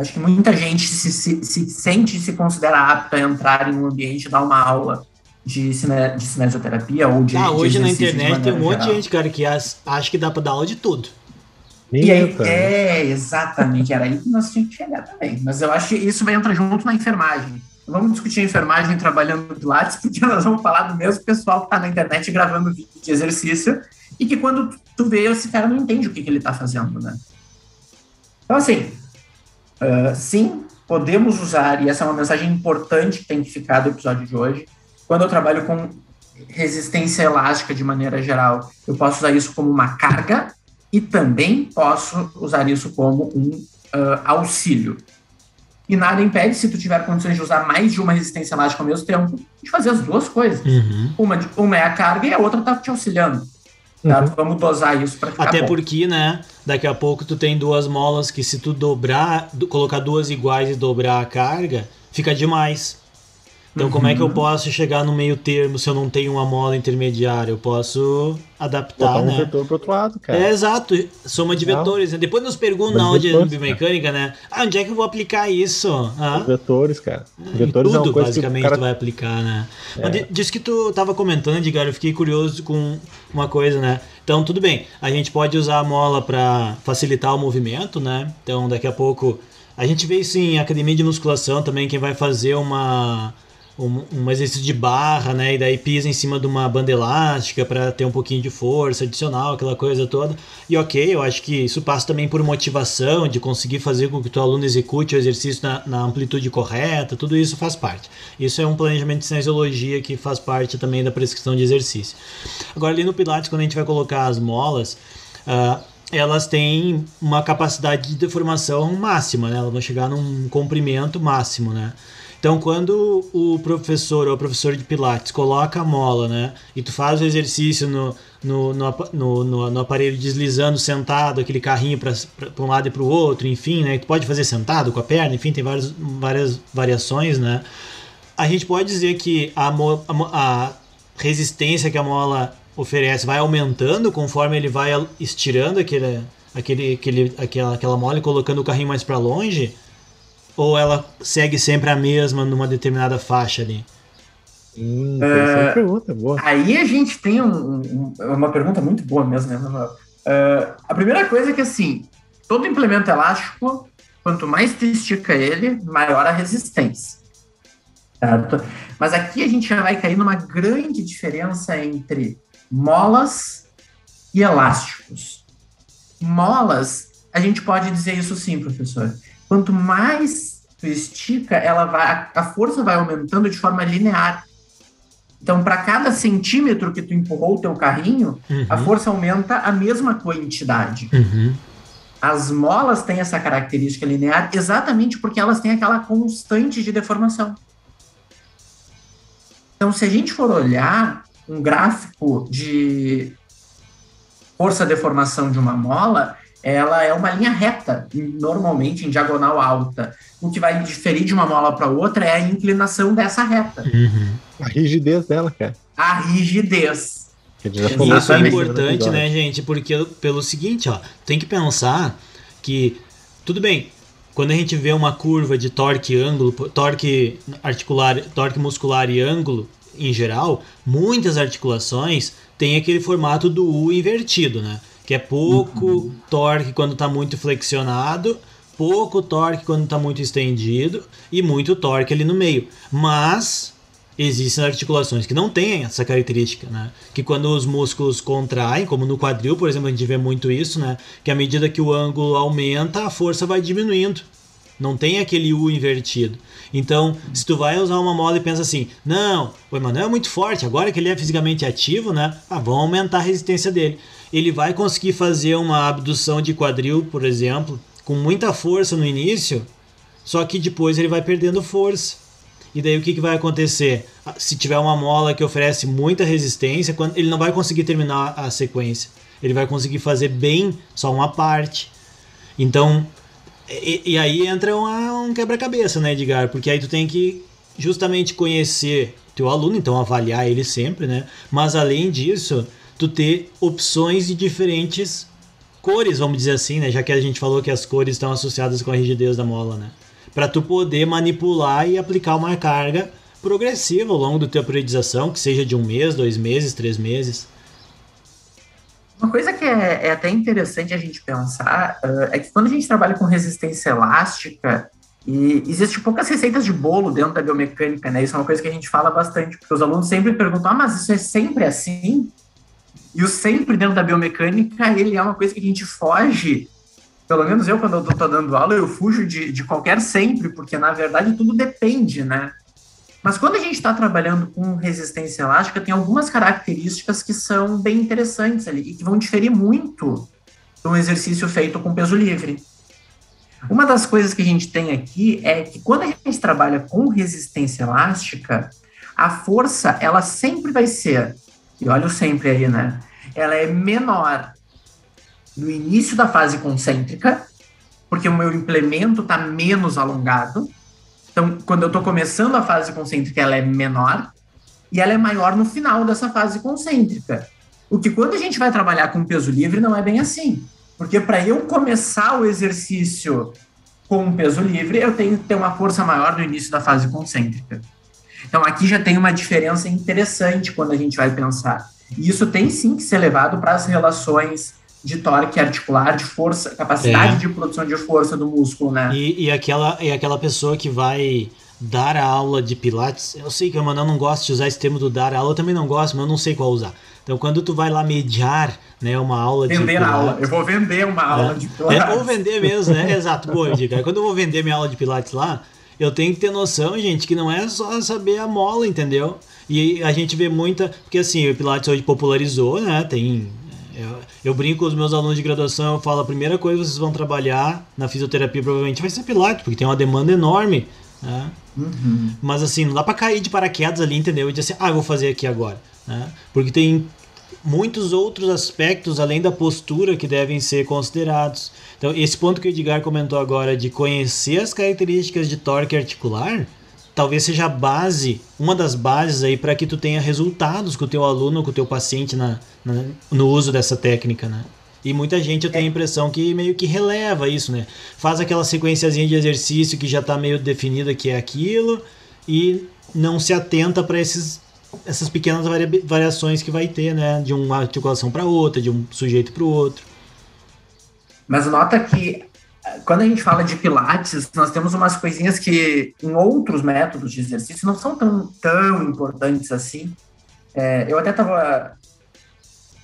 Acho que muita gente se, se, se sente e se considera apta a entrar em um ambiente e dar uma aula de, cine, de cinesioterapia ou de. Ah, de hoje na de internet tem um monte de geral. gente, cara, que as- acha que dá pra dar aula de tudo. E aí, é, exatamente, era aí que nós tínhamos que chegar também. Mas eu acho que isso vai entrar junto na enfermagem. Vamos discutir a enfermagem trabalhando no Pilates, porque nós vamos falar do mesmo pessoal que está na internet gravando vídeo de exercício e que quando tu vê, esse cara não entende o que, que ele está fazendo, né? Então, assim, uh, sim, podemos usar, e essa é uma mensagem importante que tem que ficar do episódio de hoje, quando eu trabalho com resistência elástica de maneira geral, eu posso usar isso como uma carga e também posso usar isso como um uh, auxílio. E nada impede, se tu tiver condições de usar mais de uma resistência elástica ao mesmo tempo, de fazer as duas coisas. Uhum. Uma, uma é a carga e a outra tá te auxiliando. Tá? Uhum. Vamos dosar isso para Até bom. porque, né, daqui a pouco tu tem duas molas que se tu dobrar, do- colocar duas iguais e dobrar a carga, fica demais. Então como é que eu posso chegar no meio termo se eu não tenho uma mola intermediária? Eu posso adaptar, Botar um né? vetor pro outro lado, cara. É exato, soma de Não. vetores. Né? Depois nos perguntam na aula de vetores, biomecânica, né? Ah, onde é que eu vou aplicar isso? Ah, Vetores, cara. Vetores é tudo, uma coisa que basicamente, o cara tu vai aplicar, né? É. Mas di- disso que tu tava comentando, Edgar, eu fiquei curioso com uma coisa, né? Então, tudo bem, a gente pode usar a mola para facilitar o movimento, né? Então, daqui a pouco... A gente vê isso em academia de musculação também, quem vai fazer uma... Um, um exercício de barra, né? E daí pisa em cima de uma banda elástica para ter um pouquinho de força adicional, aquela coisa toda. E ok, eu acho que isso passa também por motivação, de conseguir fazer com que o teu aluno execute o exercício na, na amplitude correta, tudo isso faz parte. Isso é um planejamento de cinesiologia que faz parte também da prescrição de exercício. Agora, ali no Pilates, quando a gente vai colocar as molas, ah, elas têm uma capacidade de deformação máxima, né? Elas vão chegar num comprimento máximo, né? Então, quando o professor ou o professor de Pilates coloca a mola, né, e tu faz o exercício no, no, no, no, no- aparelho deslizando sentado, aquele carrinho para um lado e para o outro, enfim, né, tu pode fazer sentado com a perna, enfim, tem várias, várias variações, né. A gente pode dizer que a, a a resistência que a mola oferece vai aumentando conforme ele vai estirando aquele, aquele, aquele, aquela, aquela mola e colocando o carrinho mais para longe? Ou ela segue sempre a mesma numa determinada faixa ali? Hum, É. pergunta, boa. Aí a gente tem um- um- uma pergunta muito boa mesmo, né, Manuel? Ah, a primeira coisa é que, assim, todo implemento elástico, quanto mais tu estica ele, maior a resistência. Certo? Mas aqui a gente já vai cair numa grande diferença entre molas e elásticos. Molas, a gente pode dizer isso sim, professor. Quanto mais tu estica, ela vai, a- a força vai aumentando de forma linear. Então, para cada centímetro que tu empurrou o teu carrinho, a Uhum, força aumenta a mesma quantidade. uhum, As molas têm essa característica linear exatamente porque elas têm aquela constante de deformação. Então, se a gente for olhar um gráfico de força-deformação de uma mola, ela é uma linha reta, normalmente em diagonal alta. O que vai diferir de uma mola para outra é a inclinação dessa reta, uhum. A rigidez dela, cara. a rigidez. Isso é importante, episódio. né, gente? Porque pelo seguinte, ó, tem que pensar que tudo bem. Quando a gente vê uma curva de torque e ângulo, torque articular, torque muscular e ângulo em geral, muitas articulações têm aquele formato do U invertido, né? Que é pouco torque quando está muito flexionado, pouco torque quando está muito estendido e muito torque ali no meio. Mas existem articulações que não têm essa característica, né? Que quando os músculos contraem, como no quadril, por exemplo, a gente vê muito isso, né? Que à medida que o ângulo aumenta, a força vai diminuindo. Não tem aquele U invertido. Então, se tu vai usar uma mola e pensa assim, não, o Emanuel é muito forte, agora que ele é fisicamente ativo, né? Ah, vamos aumentar a resistência dele. Ele vai conseguir fazer uma abdução de quadril, por exemplo, com muita força no início, só que depois ele vai perdendo força. E daí o que, que vai acontecer? Ah, Se tiver uma mola que oferece muita resistência, ele não vai conseguir terminar a sequência. Ele vai conseguir fazer bem só uma parte. Então, e, e aí entra uma- um quebra-cabeça, né, Edgar? Porque aí tu tem que justamente conhecer teu aluno, então avaliar ele sempre, né? Mas além disso, tu ter opções de diferentes cores, vamos dizer assim, né? Já que a gente falou que as cores estão associadas com a rigidez da mola, né? Para tu poder manipular e aplicar uma carga progressiva ao longo da tua periodização, que seja de um mês, dois meses, três meses. Uma coisa que é, é até interessante a gente pensar ah, é que quando a gente trabalha com resistência elástica, e existe poucas receitas de bolo dentro da biomecânica, né? Isso é uma coisa que a gente fala bastante, porque os alunos sempre perguntam: ah, mas isso é sempre assim? E o sempre dentro da biomecânica, ele é uma coisa que a gente foge. Pelo menos eu, quando eu tô dando aula, eu fujo de, de qualquer sempre, porque na verdade tudo depende, né? Mas quando a gente está trabalhando com resistência elástica, tem algumas características que são bem interessantes ali e que vão diferir muito de um exercício feito com peso livre. Uma das coisas que a gente tem aqui é que quando a gente trabalha com resistência elástica, a força ela sempre vai ser, e olha o sempre aí, né? Ela é menor no início da fase concêntrica, porque o meu implemento está menos alongado, então, quando eu estou começando a fase concêntrica, ela é menor e ela é maior no final dessa fase concêntrica. O que quando a gente vai trabalhar com peso livre não é bem assim. Porque para eu começar o exercício com peso livre, eu tenho que ter uma força maior no início da fase concêntrica. Então aqui já tem uma diferença interessante quando a gente vai pensar. E isso tem sim que ser levado para as relações de torque articular, de força, capacidade é. de produção de força do músculo, né? E, e, aquela, e aquela pessoa que vai dar a aula de pilates, eu sei que a Manuel não gosta de usar esse termo do dar a aula, eu também não gosto, mas eu não sei qual usar. Então, quando tu vai lá mediar, né, uma aula vender de Vender aula. Eu vou vender uma aula de pilates. É, ou vender mesmo, né? Exato. Boa, dica. Quando eu vou vender minha aula de pilates lá, eu tenho que ter noção, gente, que não é só saber a mola, entendeu? E a gente vê muita. Porque assim, o Pilates hoje popularizou, né? Tem eu, eu, brinco com os meus alunos de graduação, eu falo, a primeira coisa que vocês vão trabalhar na fisioterapia provavelmente vai ser Pilates, porque tem uma demanda enorme. Né? Uhum. Mas assim, não dá pra cair de paraquedas ali, entendeu? E dizer assim, ah, eu vou fazer aqui agora. Né? Porque tem muitos outros aspectos além da postura que devem ser considerados. Então, esse ponto que o Edgar comentou agora de conhecer as características de torque articular, talvez seja a base, uma das bases aí para que tu tenha resultados com o teu aluno, com o teu paciente na, na, no uso dessa técnica, né? E muita gente eu tenho a impressão que meio que releva isso, né? Faz aquela sequenciazinha de exercício que já está meio definida que é aquilo e não se atenta para esses essas pequenas variações que vai ter, né, de uma articulação para outra, de um sujeito para o outro. Mas nota que quando a gente fala de pilates, nós temos umas coisinhas que em outros métodos de exercício não são tão, tão importantes assim. É, eu até estava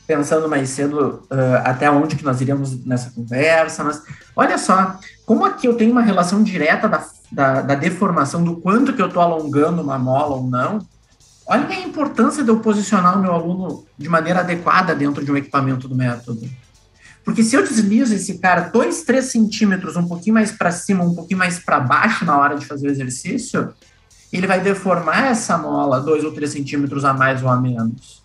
pensando mais cedo uh, até onde que nós iríamos nessa conversa, mas olha só, como aqui eu tenho uma relação direta da, da, da deformação, do quanto que eu estou alongando uma mola ou não, olha a importância de eu posicionar o meu aluno de maneira adequada dentro de um equipamento do método. Porque se eu deslizo esse cara dois, três centímetros, um pouquinho mais para cima, um pouquinho mais para baixo na hora de fazer o exercício, ele vai deformar essa mola dois ou três centímetros a mais ou a menos.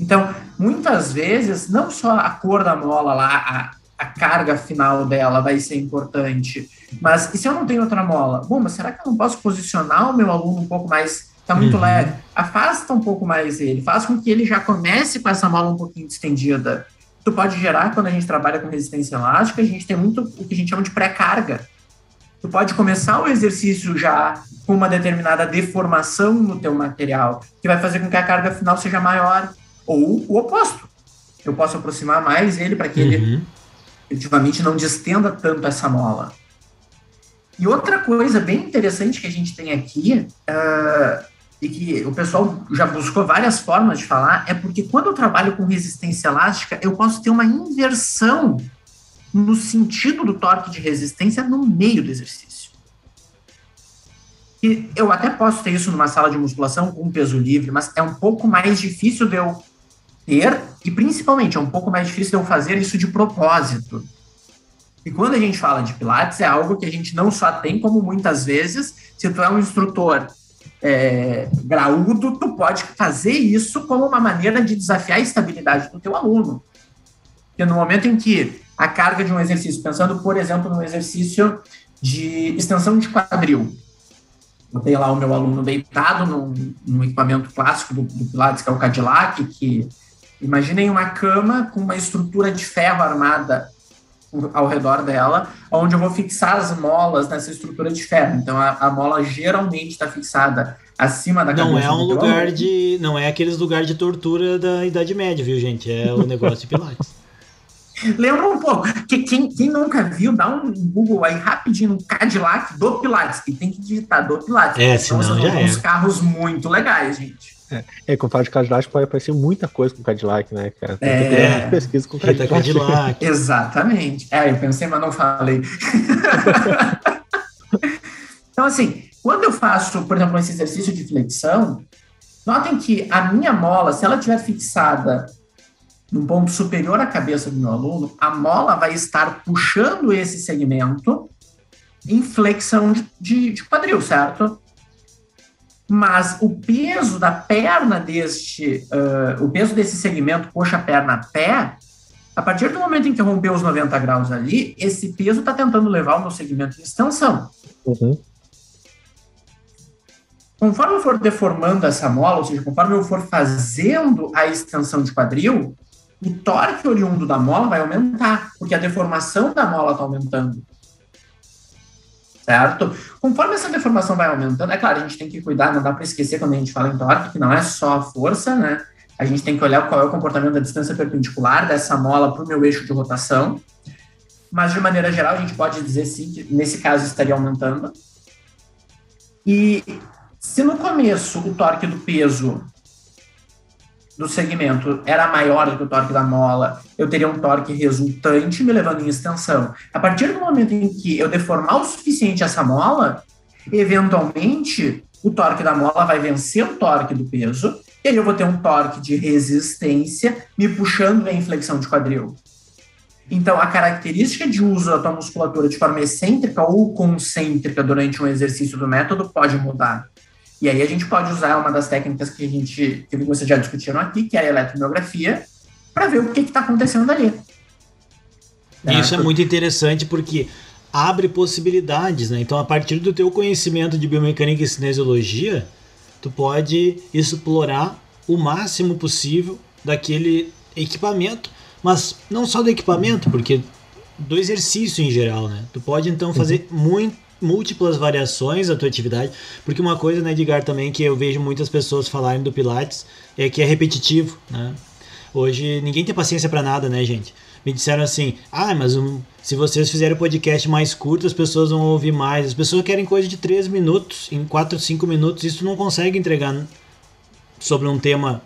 Então, muitas vezes, não só a cor da mola lá, a, a carga final dela vai ser importante, mas e se eu não tenho outra mola? Bom, mas será que eu não posso posicionar o meu aluno um pouco mais Está muito uhum. leve. Afasta um pouco mais ele. Faz com que ele já comece com essa mola um pouquinho distendida tu pode gerar, quando a gente trabalha com resistência elástica, a gente tem muito o que a gente chama de pré-carga. Tu pode começar o exercício já com uma determinada deformação no teu material, que vai fazer com que a carga final seja maior, ou o oposto. Eu posso aproximar mais ele para que uhum. ele efetivamente não distenda tanto essa mola. E outra coisa bem interessante que a gente tem aqui, uh, e que o pessoal já buscou várias formas de falar, é porque quando eu trabalho com resistência elástica, eu posso ter uma inversão no sentido do torque de resistência no meio do exercício. E eu até posso ter isso numa sala de musculação com peso livre, mas é um pouco mais difícil de eu ter, e principalmente é um pouco mais difícil de eu fazer isso de propósito. E quando a gente fala de Pilates, é algo que a gente não só tem, como muitas vezes, se tu é um instrutor é, graúdo, tu pode fazer isso como uma maneira de desafiar a estabilidade do teu aluno. Porque no momento em que a carga de um exercício, pensando, por exemplo, no exercício de extensão de quadril, botei lá o meu aluno deitado num equipamento clássico do, do, Pilates, que é o Cadillac, que imaginem uma cama com uma estrutura de ferro armada ao redor dela, onde eu vou fixar as molas nessa estrutura de ferro. Então a, a mola geralmente está fixada acima da Não é um lugar de, não é aqueles lugares de tortura da Idade Média, viu gente? É o negócio de Pilates. Lembra um pouco. Que, quem, quem nunca viu, dá um Google aí rapidinho Cadillac do Pilates. E tem que digitar do Pilates. É, senão, senão já é. uns carros muito legais, gente. É, com fala de Cadillac pode aparecer muita coisa com Cadillac, né, cara? Tem É. pesquisa com Fita Cadillac. Cadillac. Exatamente. É, eu pensei, mas não falei. então, assim, quando eu faço, por exemplo, esse exercício de flexão, notem que a minha mola, se ela estiver fixada num ponto superior à cabeça do meu aluno, a mola vai estar puxando esse segmento em flexão de, de- de quadril, certo? Mas o peso da perna deste, ah, o peso desse segmento coxa-perna-pé, a partir do momento em que eu romper os 90 graus ali, esse peso está tentando levar o meu segmento em extensão. Uhum. Conforme eu for deformando essa mola, ou seja, conforme eu for fazendo a extensão de quadril, o torque oriundo da mola vai aumentar, porque a deformação da mola está aumentando. Certo? Conforme essa deformação vai aumentando, é claro, a gente tem que cuidar, não dá para esquecer quando a gente fala em torque, que não é só a força, né? A gente tem que olhar qual é o comportamento da distância perpendicular dessa mola para o meu eixo de rotação. Mas, de maneira geral, a gente pode dizer sim que nesse caso estaria aumentando. E se no começo o torque do peso do segmento era maior do que o torque da mola, eu teria um torque resultante me levando em extensão. A partir do momento em que eu deformar o suficiente essa mola, eventualmente o torque da mola vai vencer o torque do peso, e aí eu vou ter um torque de resistência me puxando em flexão de quadril. Então, a característica de uso da tua musculatura de forma excêntrica ou concêntrica durante um exercício do método pode mudar. E aí a gente pode usar uma das técnicas que a gente, que vocês já discutiram aqui, que é a eletromiografia, para ver o que está acontecendo ali. Isso é muito interessante porque abre possibilidades, né? Então, a partir do teu conhecimento de biomecânica e cinesiologia, tu pode explorar o máximo possível daquele equipamento, mas não só do equipamento, porque do exercício em geral, né? Tu pode então fazer muito múltiplas variações da tua atividade, porque uma coisa, né, Edgar, também que eu vejo muitas pessoas falarem do Pilates é que é repetitivo, né? Hoje ninguém tem paciência pra nada, né, gente? Me disseram assim: ah, mas um- se vocês fizerem o podcast mais curto, as pessoas vão ouvir mais. As pessoas querem coisa de 3 minutos, em 4, 5 minutos, isso não consegue entregar sobre um tema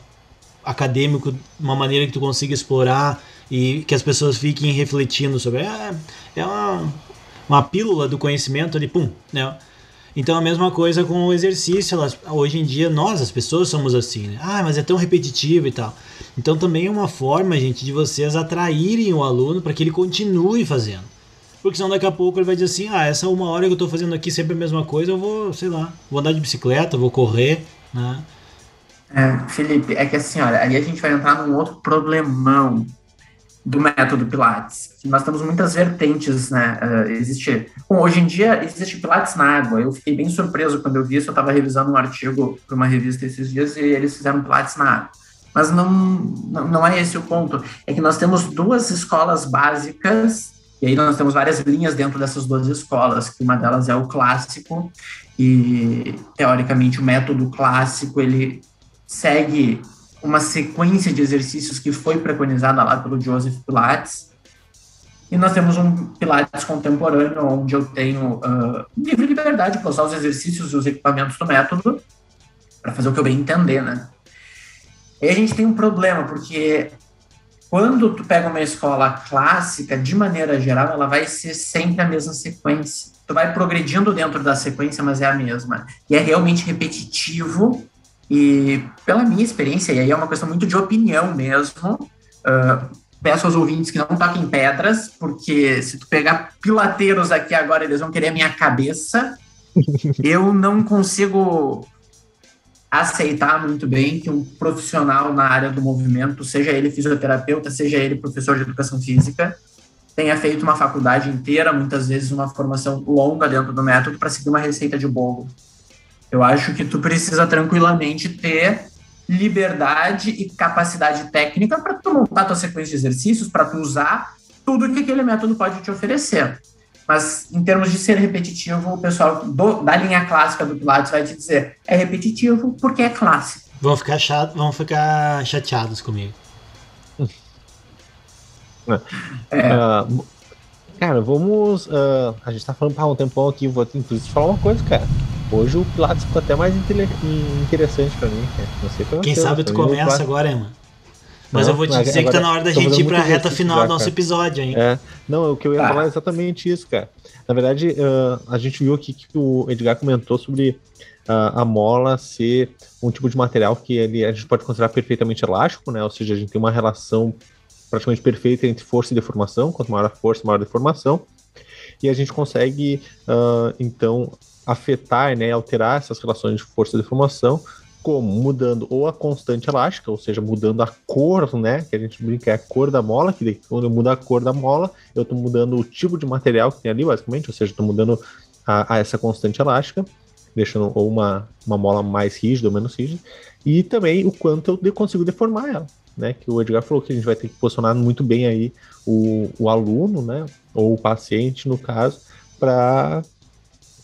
acadêmico, uma maneira que tu consiga explorar e que as pessoas fiquem refletindo sobre. É, é uma, uma pílula do conhecimento ali, pum, né? Então a mesma coisa com o exercício. Elas, hoje em dia, nós, as pessoas, somos assim, né? Ah, mas é tão repetitivo e tal. Então também é uma forma, gente, de vocês atraírem o aluno para que ele continue fazendo. Porque senão daqui a pouco ele vai dizer assim, ah, essa uma hora que eu tô fazendo aqui sempre a mesma coisa, eu vou, sei lá, vou andar de bicicleta, vou correr, né? É, Felipe, é que assim, olha, aí a gente vai entrar num outro problemão do método Pilates. Nós temos muitas vertentes, né? eh, existe. Bom, hoje em dia existe Pilates na água. Eu fiquei bem surpreso quando eu vi isso. Eu estava revisando um artigo para uma revista esses dias e eles fizeram Pilates na água. Mas não, não, não é esse o ponto. É que nós temos duas escolas básicas, e aí nós temos várias linhas dentro dessas duas escolas, que uma delas é o clássico, e teoricamente o método clássico ele segue uma sequência de exercícios que foi preconizada lá pelo Joseph Pilates. E nós temos um Pilates contemporâneo, onde eu tenho uh, livre liberdade para usar os exercícios e os equipamentos do método para fazer o que eu bem entender, né? E a gente tem um problema, porque quando tu pega uma escola clássica, de maneira geral, ela vai ser sempre a mesma sequência. Tu vai progredindo dentro da sequência, mas é a mesma. E é realmente repetitivo e pela minha experiência, e aí é uma questão muito de opinião mesmo, uh, peço aos ouvintes que não toquem pedras, porque se tu pegar pilateiros aqui agora, eles vão querer a minha cabeça. Eu não consigo aceitar muito bem que um profissional na área do movimento, seja ele fisioterapeuta, seja ele professor de educação física, tenha feito uma faculdade inteira, muitas vezes uma formação longa dentro do método para seguir uma receita de bolo. Eu acho que tu precisa tranquilamente ter liberdade e capacidade técnica para tu montar tua sequência de exercícios, para tu usar tudo que aquele método pode te oferecer. Mas em termos de ser repetitivo, o pessoal do, da linha clássica do Pilates vai te dizer é repetitivo porque é clássico. Vão ficar, chato, vão ficar chateados comigo. É. Ah, Cara, vamos. ah, a gente tá falando há um tempão aqui, vou inclusive te falar uma coisa, cara. Hoje o Pilates ficou até mais interessante pra mim, cara. Não sei pra Quem você, sabe tu começa agora, hein, mano. Mas Não, eu vou te agora- dizer que tá na hora da gente ir pra reta final já, do nosso cara. episódio, hein? É, não, o que eu ia Tá. falar é exatamente isso, cara. Na verdade, ah, a gente viu aqui que o Edgar comentou sobre ah, a mola ser um tipo de material que ele, a gente pode considerar perfeitamente elástico, né? Ou seja, a gente tem uma relação praticamente perfeita entre força e deformação. Quanto maior a força, maior a deformação. E a gente consegue, ah, então, afetar, né, alterar essas relações de força e deformação como mudando ou a constante elástica, ou seja, mudando a cor, né, que a gente brinca é a cor da mola, que quando eu mudo a cor da mola, eu estou mudando o tipo de material que tem ali, basicamente, ou seja, estou mudando a, a essa constante elástica, deixando ou uma, uma mola mais rígida ou menos rígida, e também o quanto eu consigo deformar ela, né, que o Edgar falou que a gente vai ter que posicionar muito bem aí o, o aluno, né, ou o paciente, no caso, para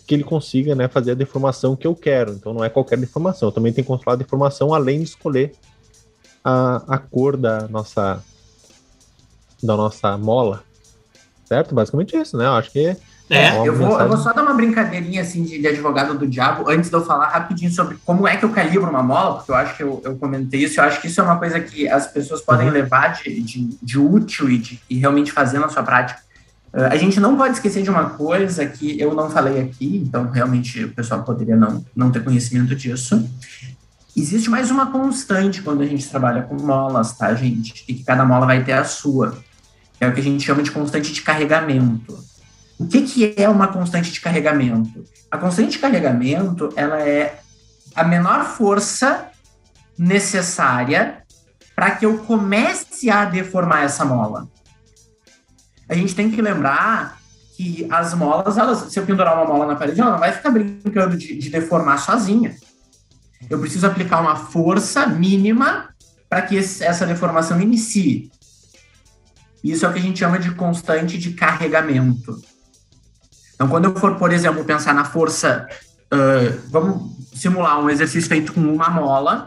que ele consiga né, fazer a deformação que eu quero. Então não é qualquer deformação. Eu também tenho que controlar a deformação além de escolher a, a cor da nossa da nossa mola. Certo? Basicamente isso, né? Eu acho que É, uma Eu vou, eu vou só dar uma brincadeirinha assim de, de advogado do diabo antes de eu falar rapidinho sobre como é que eu calibro uma mola, porque eu acho que eu, eu comentei isso, eu acho que isso é uma coisa que as pessoas podem Uhum. levar de, de, de útil e, de, e realmente fazer na sua prática. Uh, a gente não pode esquecer de uma coisa que eu não falei aqui, então realmente o pessoal poderia não, não ter conhecimento disso. Existe mais uma constante quando a gente trabalha com molas, tá, gente? E que cada mola vai ter a sua. que É o que a gente chama de constante de carregamento. O que, que é uma constante de carregamento? A constante de carregamento ela é a menor força necessária para que eu comece a deformar essa mola. A gente tem que lembrar que as molas, elas, se eu pendurar uma mola na parede, ela não vai ficar brincando de, de deformar sozinha. Eu preciso aplicar uma força mínima para que esse- essa deformação inicie. Isso é o que a gente chama de constante de carregamento. Então, quando eu for, por exemplo, pensar na força, ah, vamos simular um exercício feito com uma mola,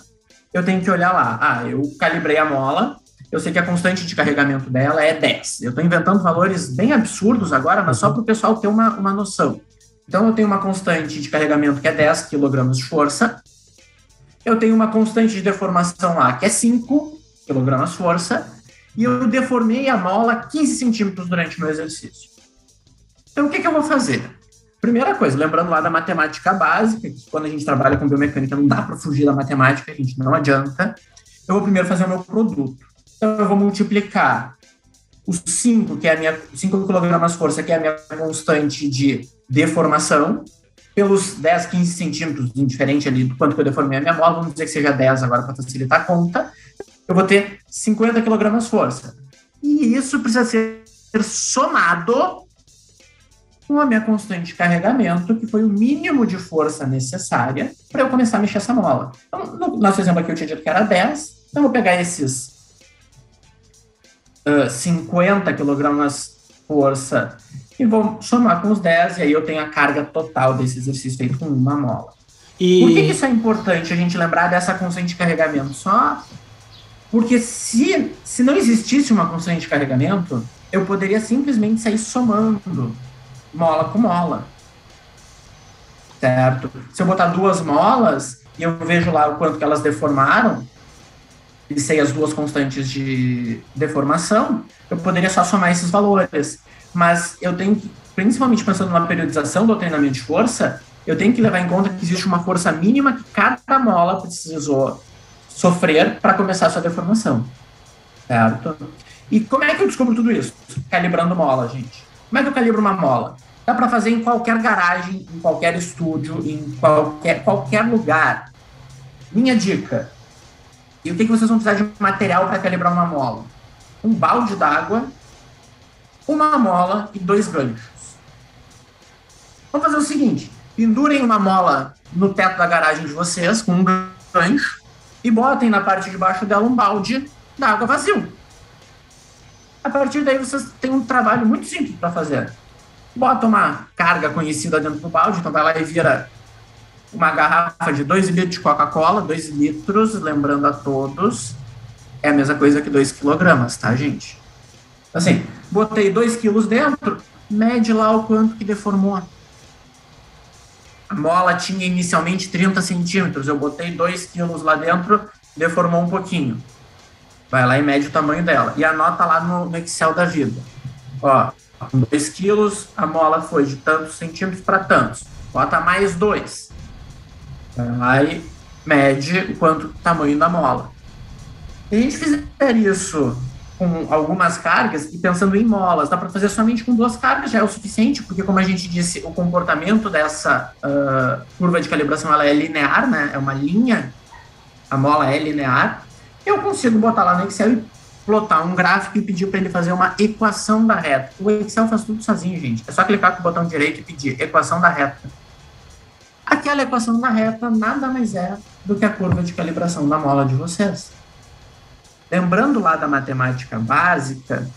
eu tenho que olhar lá. Ah, eu calibrei a mola, eu sei que a constante de carregamento dela é 10. Eu estou inventando valores bem absurdos agora, mas só para o pessoal ter uma, uma noção. Então, eu tenho uma constante de carregamento que é 10 kg de força, eu tenho uma constante de deformação lá que é 5 kg força, e eu deformei a mola 15 centímetros durante o meu exercício. Então, o que, que eu vou fazer? Primeira coisa, lembrando lá da matemática básica, que quando a gente trabalha com biomecânica não dá para fugir da matemática, a gente não adianta. Eu vou primeiro fazer o meu produto. Então, eu vou multiplicar os 5, que é a minha 5 kg força, que é a minha constante de deformação, pelos 10, 15 centímetros, indiferente ali do quanto que eu deformei a minha mola, vamos dizer que seja 10 agora para facilitar a conta, eu vou ter 50 kg força. E isso precisa ser somado com a minha constante de carregamento, que foi o mínimo de força necessária para eu começar a mexer essa mola. Então, no nosso exemplo aqui eu tinha dito que era 10, então eu vou pegar esses ah, 50 quilogramas força e vou somar com os 10, e aí eu tenho a carga total desse exercício feito com uma mola. E Por que, que isso é importante a gente lembrar dessa constante de carregamento? Só porque se, se não existisse uma constante de carregamento, eu poderia simplesmente sair somando mola com mola. Certo? Se eu botar duas molas e eu vejo lá o quanto que elas deformaram, e sei as duas constantes de deformação, eu poderia só somar esses valores. Mas eu tenho que, principalmente pensando na periodização do treinamento de força, eu tenho que levar em conta que existe uma força mínima que cada mola precisou sofrer para começar a sua deformação. Certo? E como é que eu descubro tudo isso? Calibrando mola, gente. Como é que eu calibro uma mola? Dá para fazer em qualquer garagem, em qualquer estúdio, em qualquer, qualquer lugar. Minha dica. E o que, que vocês vão precisar de material para calibrar uma mola? Um balde d'água, uma mola e dois ganchos. Vamos fazer o seguinte: pendurem uma mola no teto da garagem de vocês com um gancho e botem na parte de baixo dela um balde d'água vazio. A partir daí vocês têm um trabalho muito simples para fazer. Bota uma carga conhecida dentro do balde, então vai lá e vira uma garrafa de 2 litros de Coca-Cola, 2 litros, lembrando a todos, é a mesma coisa que 2 quilogramas, tá, gente? Assim, botei 2 quilos dentro, mede lá o quanto que deformou. A mola tinha inicialmente 30 centímetros, eu botei 2 quilos lá dentro, deformou um pouquinho. Vai lá e mede o tamanho dela. E anota lá no, no Excel da vida. Ó, com 2 quilos, a mola foi de tantos centímetros para tantos. Bota mais 2. Vai lá e mede o quanto o tamanho da mola. Se a gente fizer isso com algumas cargas e pensando em molas, dá para fazer somente com duas cargas, já é o suficiente, porque como a gente disse, o comportamento dessa uh, curva de calibração ela é linear, né? É uma linha, a mola é linear. Eu consigo botar lá no Excel e plotar um gráfico e pedir para ele fazer uma equação da reta. O Excel faz tudo sozinho, gente. É só clicar com o botão direito e pedir equação da reta. Aquela equação da reta nada mais é do que a curva de calibração da mola de vocês. Lembrando lá da matemática básica,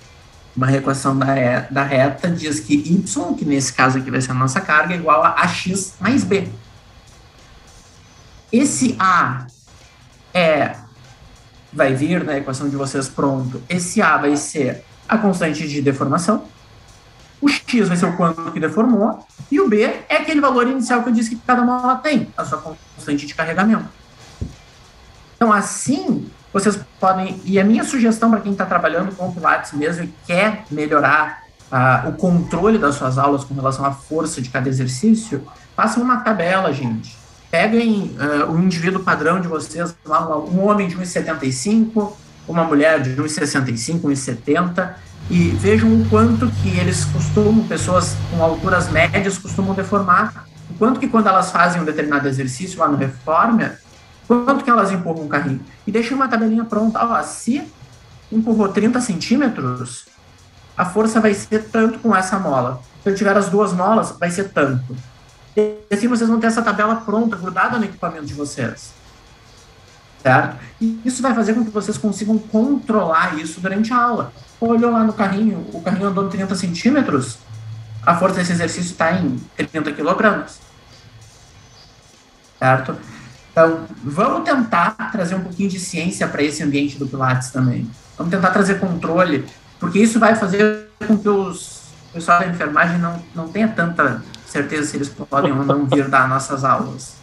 uma equação da, da reta diz que y, que nesse caso aqui vai ser a nossa carga, é igual a ax mais b. Esse a é vai vir na equação de vocês pronto. Esse a vai ser a constante de deformação. O x vai ser o quanto que deformou. E o b é aquele valor inicial que eu disse que cada mola tem, a sua constante de carregamento. Então, assim, vocês podem. E a minha sugestão para quem está trabalhando com Pilates mesmo e quer melhorar uh, o controle das suas aulas com relação à força de cada exercício, façam uma tabela, gente. Peguem uh, o indivíduo padrão de vocês, um homem de 1,75, uma mulher de 1,65, 1,70, e vejam o quanto que eles costumam, pessoas com alturas médias costumam deformar, o quanto que quando elas fazem um determinado exercício lá no Reformer, Quanto que elas empurram o carrinho? E deixa uma tabelinha pronta. Ó, se empurrou 30 centímetros, a força vai ser tanto com essa mola. Se eu tiver as duas molas, vai ser tanto. E assim vocês vão ter essa tabela pronta, grudada no equipamento de vocês. Certo? E isso vai fazer com que vocês consigam controlar isso durante a aula. Olhou lá no carrinho, o carrinho andou 30 centímetros, a força desse exercício está em 30 quilogramas. Certo? Então, vamos tentar trazer um pouquinho de ciência para esse ambiente do Pilates também. Vamos tentar trazer controle, porque isso vai fazer com que os pessoal da enfermagem não, não tenha tanta certeza se eles podem ou não vir dar nossas aulas.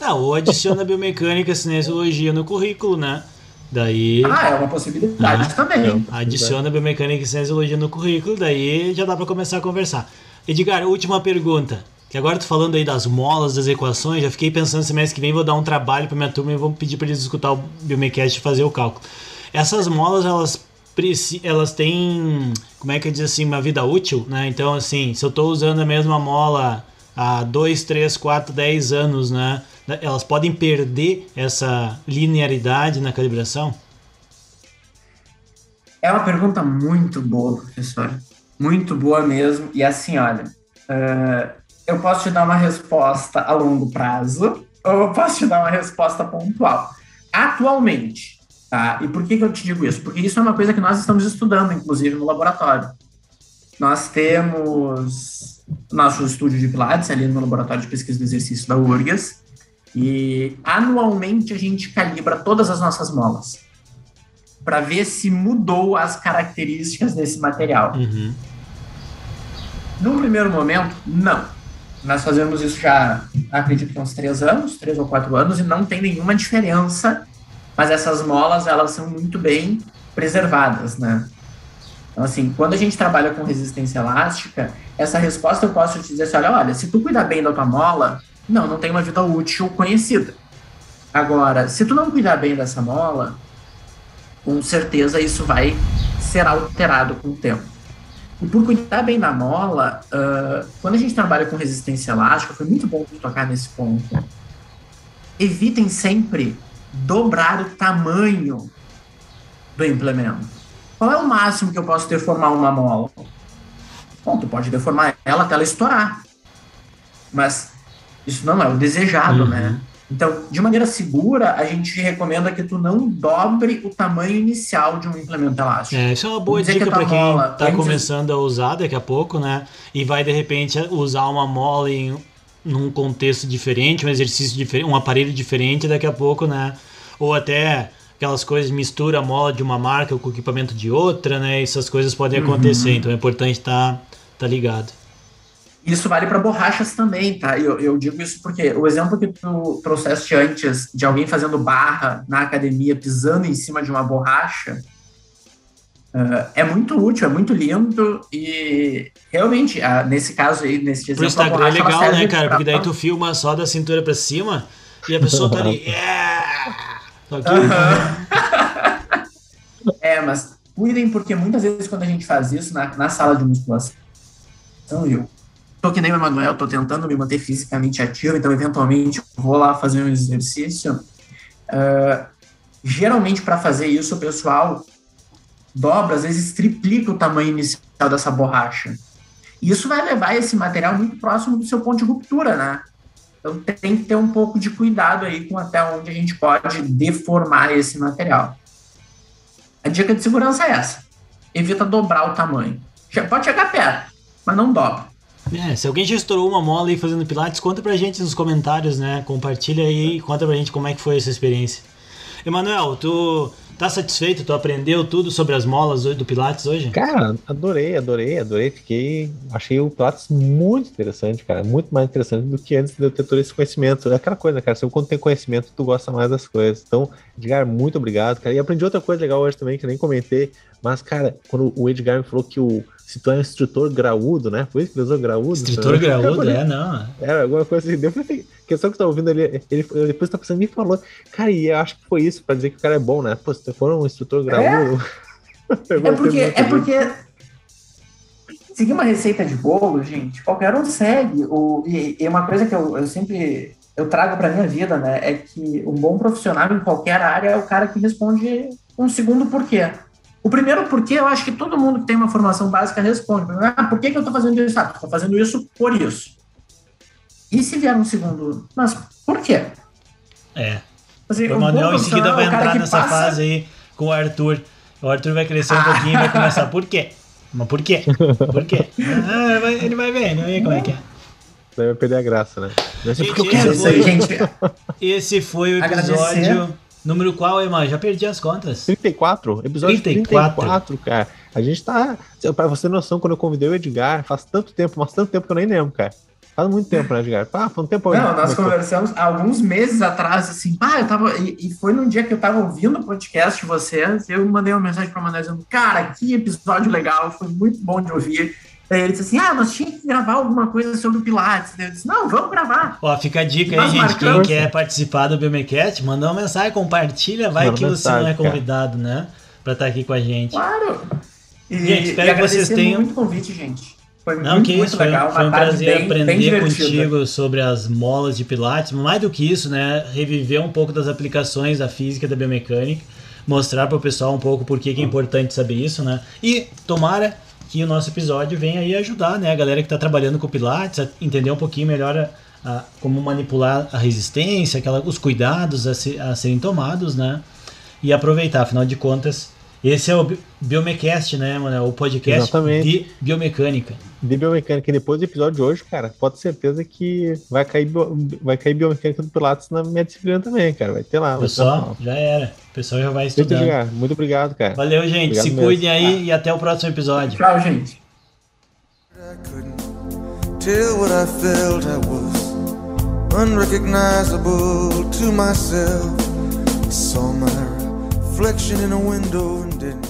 Não, ou adiciona biomecânica cinesiologia no currículo, né? Daí. Ah, é uma possibilidade ah, também. Adiciona biomecânica e cinesiologia no currículo, daí já dá para começar a conversar. Edgar, última pergunta. Que agora tô falando aí das molas, das equações, já fiquei pensando semestre que vem vou dar um trabalho para minha turma e vou pedir para eles escutar o Biomecast e fazer o cálculo. Essas molas, elas elas têm, como é que diz assim, uma vida útil, né? Então, assim, se eu estou usando a mesma mola há 2, 3, 4, 10 anos, né? Elas podem perder essa linearidade na calibração? É uma pergunta muito boa, professor. Muito boa mesmo. E assim, olha, uh, eu posso te dar uma resposta a longo prazo ou eu posso te dar uma resposta pontual. Atualmente, tá? E por que, que eu te digo isso? Porque isso é uma coisa que nós estamos estudando, inclusive, no laboratório. Nós temos nosso estúdio de Pilates ali no Laboratório de Pesquisa do Exercício da URGS e anualmente a gente calibra todas as nossas molas para ver se mudou as características desse material. Uhum. Num primeiro momento, não nós fazemos isso já, acredito que uns três anos, três ou quatro anos, e não tem nenhuma diferença, mas essas molas, elas são muito bem preservadas, né? Então, assim, quando a gente trabalha com resistência elástica, essa resposta eu posso te dizer assim, olha, olha, se tu cuidar bem da tua mola, não, não tem uma vida útil conhecida. Agora, se tu não cuidar bem dessa mola, com certeza isso vai ser alterado com o tempo. E por cuidar bem da mola, uh, quando a gente trabalha com resistência elástica, foi muito bom tocar nesse ponto. Evitem sempre dobrar o tamanho do implemento. Qual é o máximo que eu posso deformar uma mola? Bom, tu pode deformar ela até ela estourar. Mas isso não é o desejado, uhum. né? Então, de maneira segura, a gente recomenda que tu não dobre o tamanho inicial de um implemento elástico. É, isso é uma boa dica para quem está começando a usar daqui a pouco, né? E vai de repente usar uma mola em num contexto diferente, um exercício diferente, um aparelho diferente daqui a pouco, né? Ou até aquelas coisas mistura a mola de uma marca com o equipamento de outra, né? Essas coisas podem acontecer, uhum. então é importante estar tá, Tá ligado. Isso vale para borrachas também, tá? Eu, eu digo isso porque o exemplo que tu trouxeste antes de alguém fazendo barra na academia, pisando em cima de uma borracha, uh, é muito útil, é muito lindo e realmente, uh, nesse caso aí, nesse exemplo, a Instagram é legal, né, cara? pra- Porque daí tu filma só da cintura pra cima e a pessoa tá ali. Yeah! Tô aqui. É, mas cuidem, porque muitas vezes quando a gente faz isso na, na sala de musculação, eu tô que nem o Emanuel, tô tentando me manter fisicamente ativo, então eventualmente vou lá fazer um exercício. Ah, geralmente, para fazer isso, o pessoal dobra, às vezes triplica o tamanho inicial dessa borracha. E isso vai levar esse material muito próximo do seu ponto de ruptura, né? Então tem que ter um pouco de cuidado aí com até onde a gente pode deformar esse material. A dica de segurança é essa. Evita dobrar o tamanho. Pode chegar perto, mas não dobra. É, se alguém já estourou uma mola aí fazendo pilates, conta pra gente nos comentários, né? Compartilha aí e conta pra gente como é que foi essa experiência. Emanuel, tu tá satisfeito? Tu aprendeu tudo sobre as molas do pilates hoje? Cara, adorei, adorei, adorei. Fiquei. Achei o Pilates muito interessante, cara. Muito mais interessante do que antes de eu ter todo esse conhecimento. É aquela coisa, cara. Se eu quando tem conhecimento, tu gosta mais das coisas. Então, Edgar, muito obrigado, cara. E aprendi outra coisa legal hoje também, que nem comentei. Mas, cara, quando o Edgar me falou que o. Se tu é um instrutor graúdo, né? Foi isso que ele usou graúdo? Instrutor Eu graúdo, é, não. Era alguma coisa assim. Eu falei questão que tá ouvindo ali, ele, ele depois tá pensando, me falou. Cara, e eu acho que foi isso, pra dizer que o cara é bom, né? Pô, se tu for um instrutor graúdo. eu É gostei porque, é porque seguir uma receita de bolo, gente, qualquer um segue. O, e, e uma coisa que eu, eu sempre eu trago para minha vida, né, é que um bom profissional em qualquer área é o cara que responde um segundo porquê. O primeiro porquê, eu acho que todo mundo que tem uma formação básica responde. Ah, por que, que eu estou fazendo isso? Ah, estou fazendo isso por isso. E se vier um segundo, mas por quê? É. Assim, O bom Emanuel em seguida vai é cara entrar nessa passa- fase aí com o Arthur. O Arthur vai crescer um pouquinho e vai começar. Por quê? Mas por quê? Por quê? Ah, ele vai- ele vai ver, ele vai ver como é que é. Daí vai perder a graça, né? Não Gente, porque eu quero. isso aí, gente. Esse foi o episódio Agradecer. Número qual, Ema? Já perdi as contas. 34, episódio 34. 34, cara. A gente tá. Pra você ter noção, quando eu convidei o Edgar, faz tanto tempo, mas tanto tempo que eu nem lembro, cara. Faz muito tempo, né, Edgar? Ah, foi um tempo Não, nós conversamos há alguns meses atrás, assim, ah, eu tava. E, e foi num dia que eu tava ouvindo o podcast de vocês, eu mandei uma mensagem pra Mané dizendo, cara, que episódio legal, foi muito bom de ouvir. Daí ele disse assim: ah, nós tínhamos que gravar alguma coisa sobre o Pilates. Daí eu disse, não, vamos gravar. Ó, fica a dica aí, gente. Quem marcamos. quer participar do Biomecast, manda uma mensagem, compartilha, vai Manda que você não é convidado, né? Pra estar aqui com a gente. Claro. E, Gente, espero e que vocês tenham- muito convite, gente. Foi Não, muito, que muito isso, foi, legal. foi um prazer bem, bem aprender divertida. contigo sobre as molas de Pilates, mais do que isso, né? Reviver um pouco das aplicações da física e da biomecânica, mostrar para o pessoal um pouco por que que é importante saber isso, né? E tomara que o nosso episódio venha aí ajudar, né? A galera que está trabalhando com Pilates, a entender um pouquinho melhor a, a- como manipular a resistência, aquela, os cuidados a, se- a serem tomados, né? E aproveitar, afinal de contas, esse é o Bi- Biomecast, né, mano? O podcast Exatamente. de biomecânica. De biomecânica. E depois do episódio de hoje, cara, pode ter certeza que vai cair, bio- vai cair biomecânica do Pilates na minha disciplina também, cara. Vai ter lá. Pessoal, já era. O pessoal já vai. Edgar. Muito obrigado, cara. Valeu, gente. Obrigado Se mesmo. cuidem aí e até o próximo episódio. Tchau, gente. Tell what I felt. I was unrecognizable to myself. I saw my reflection in a window and didn't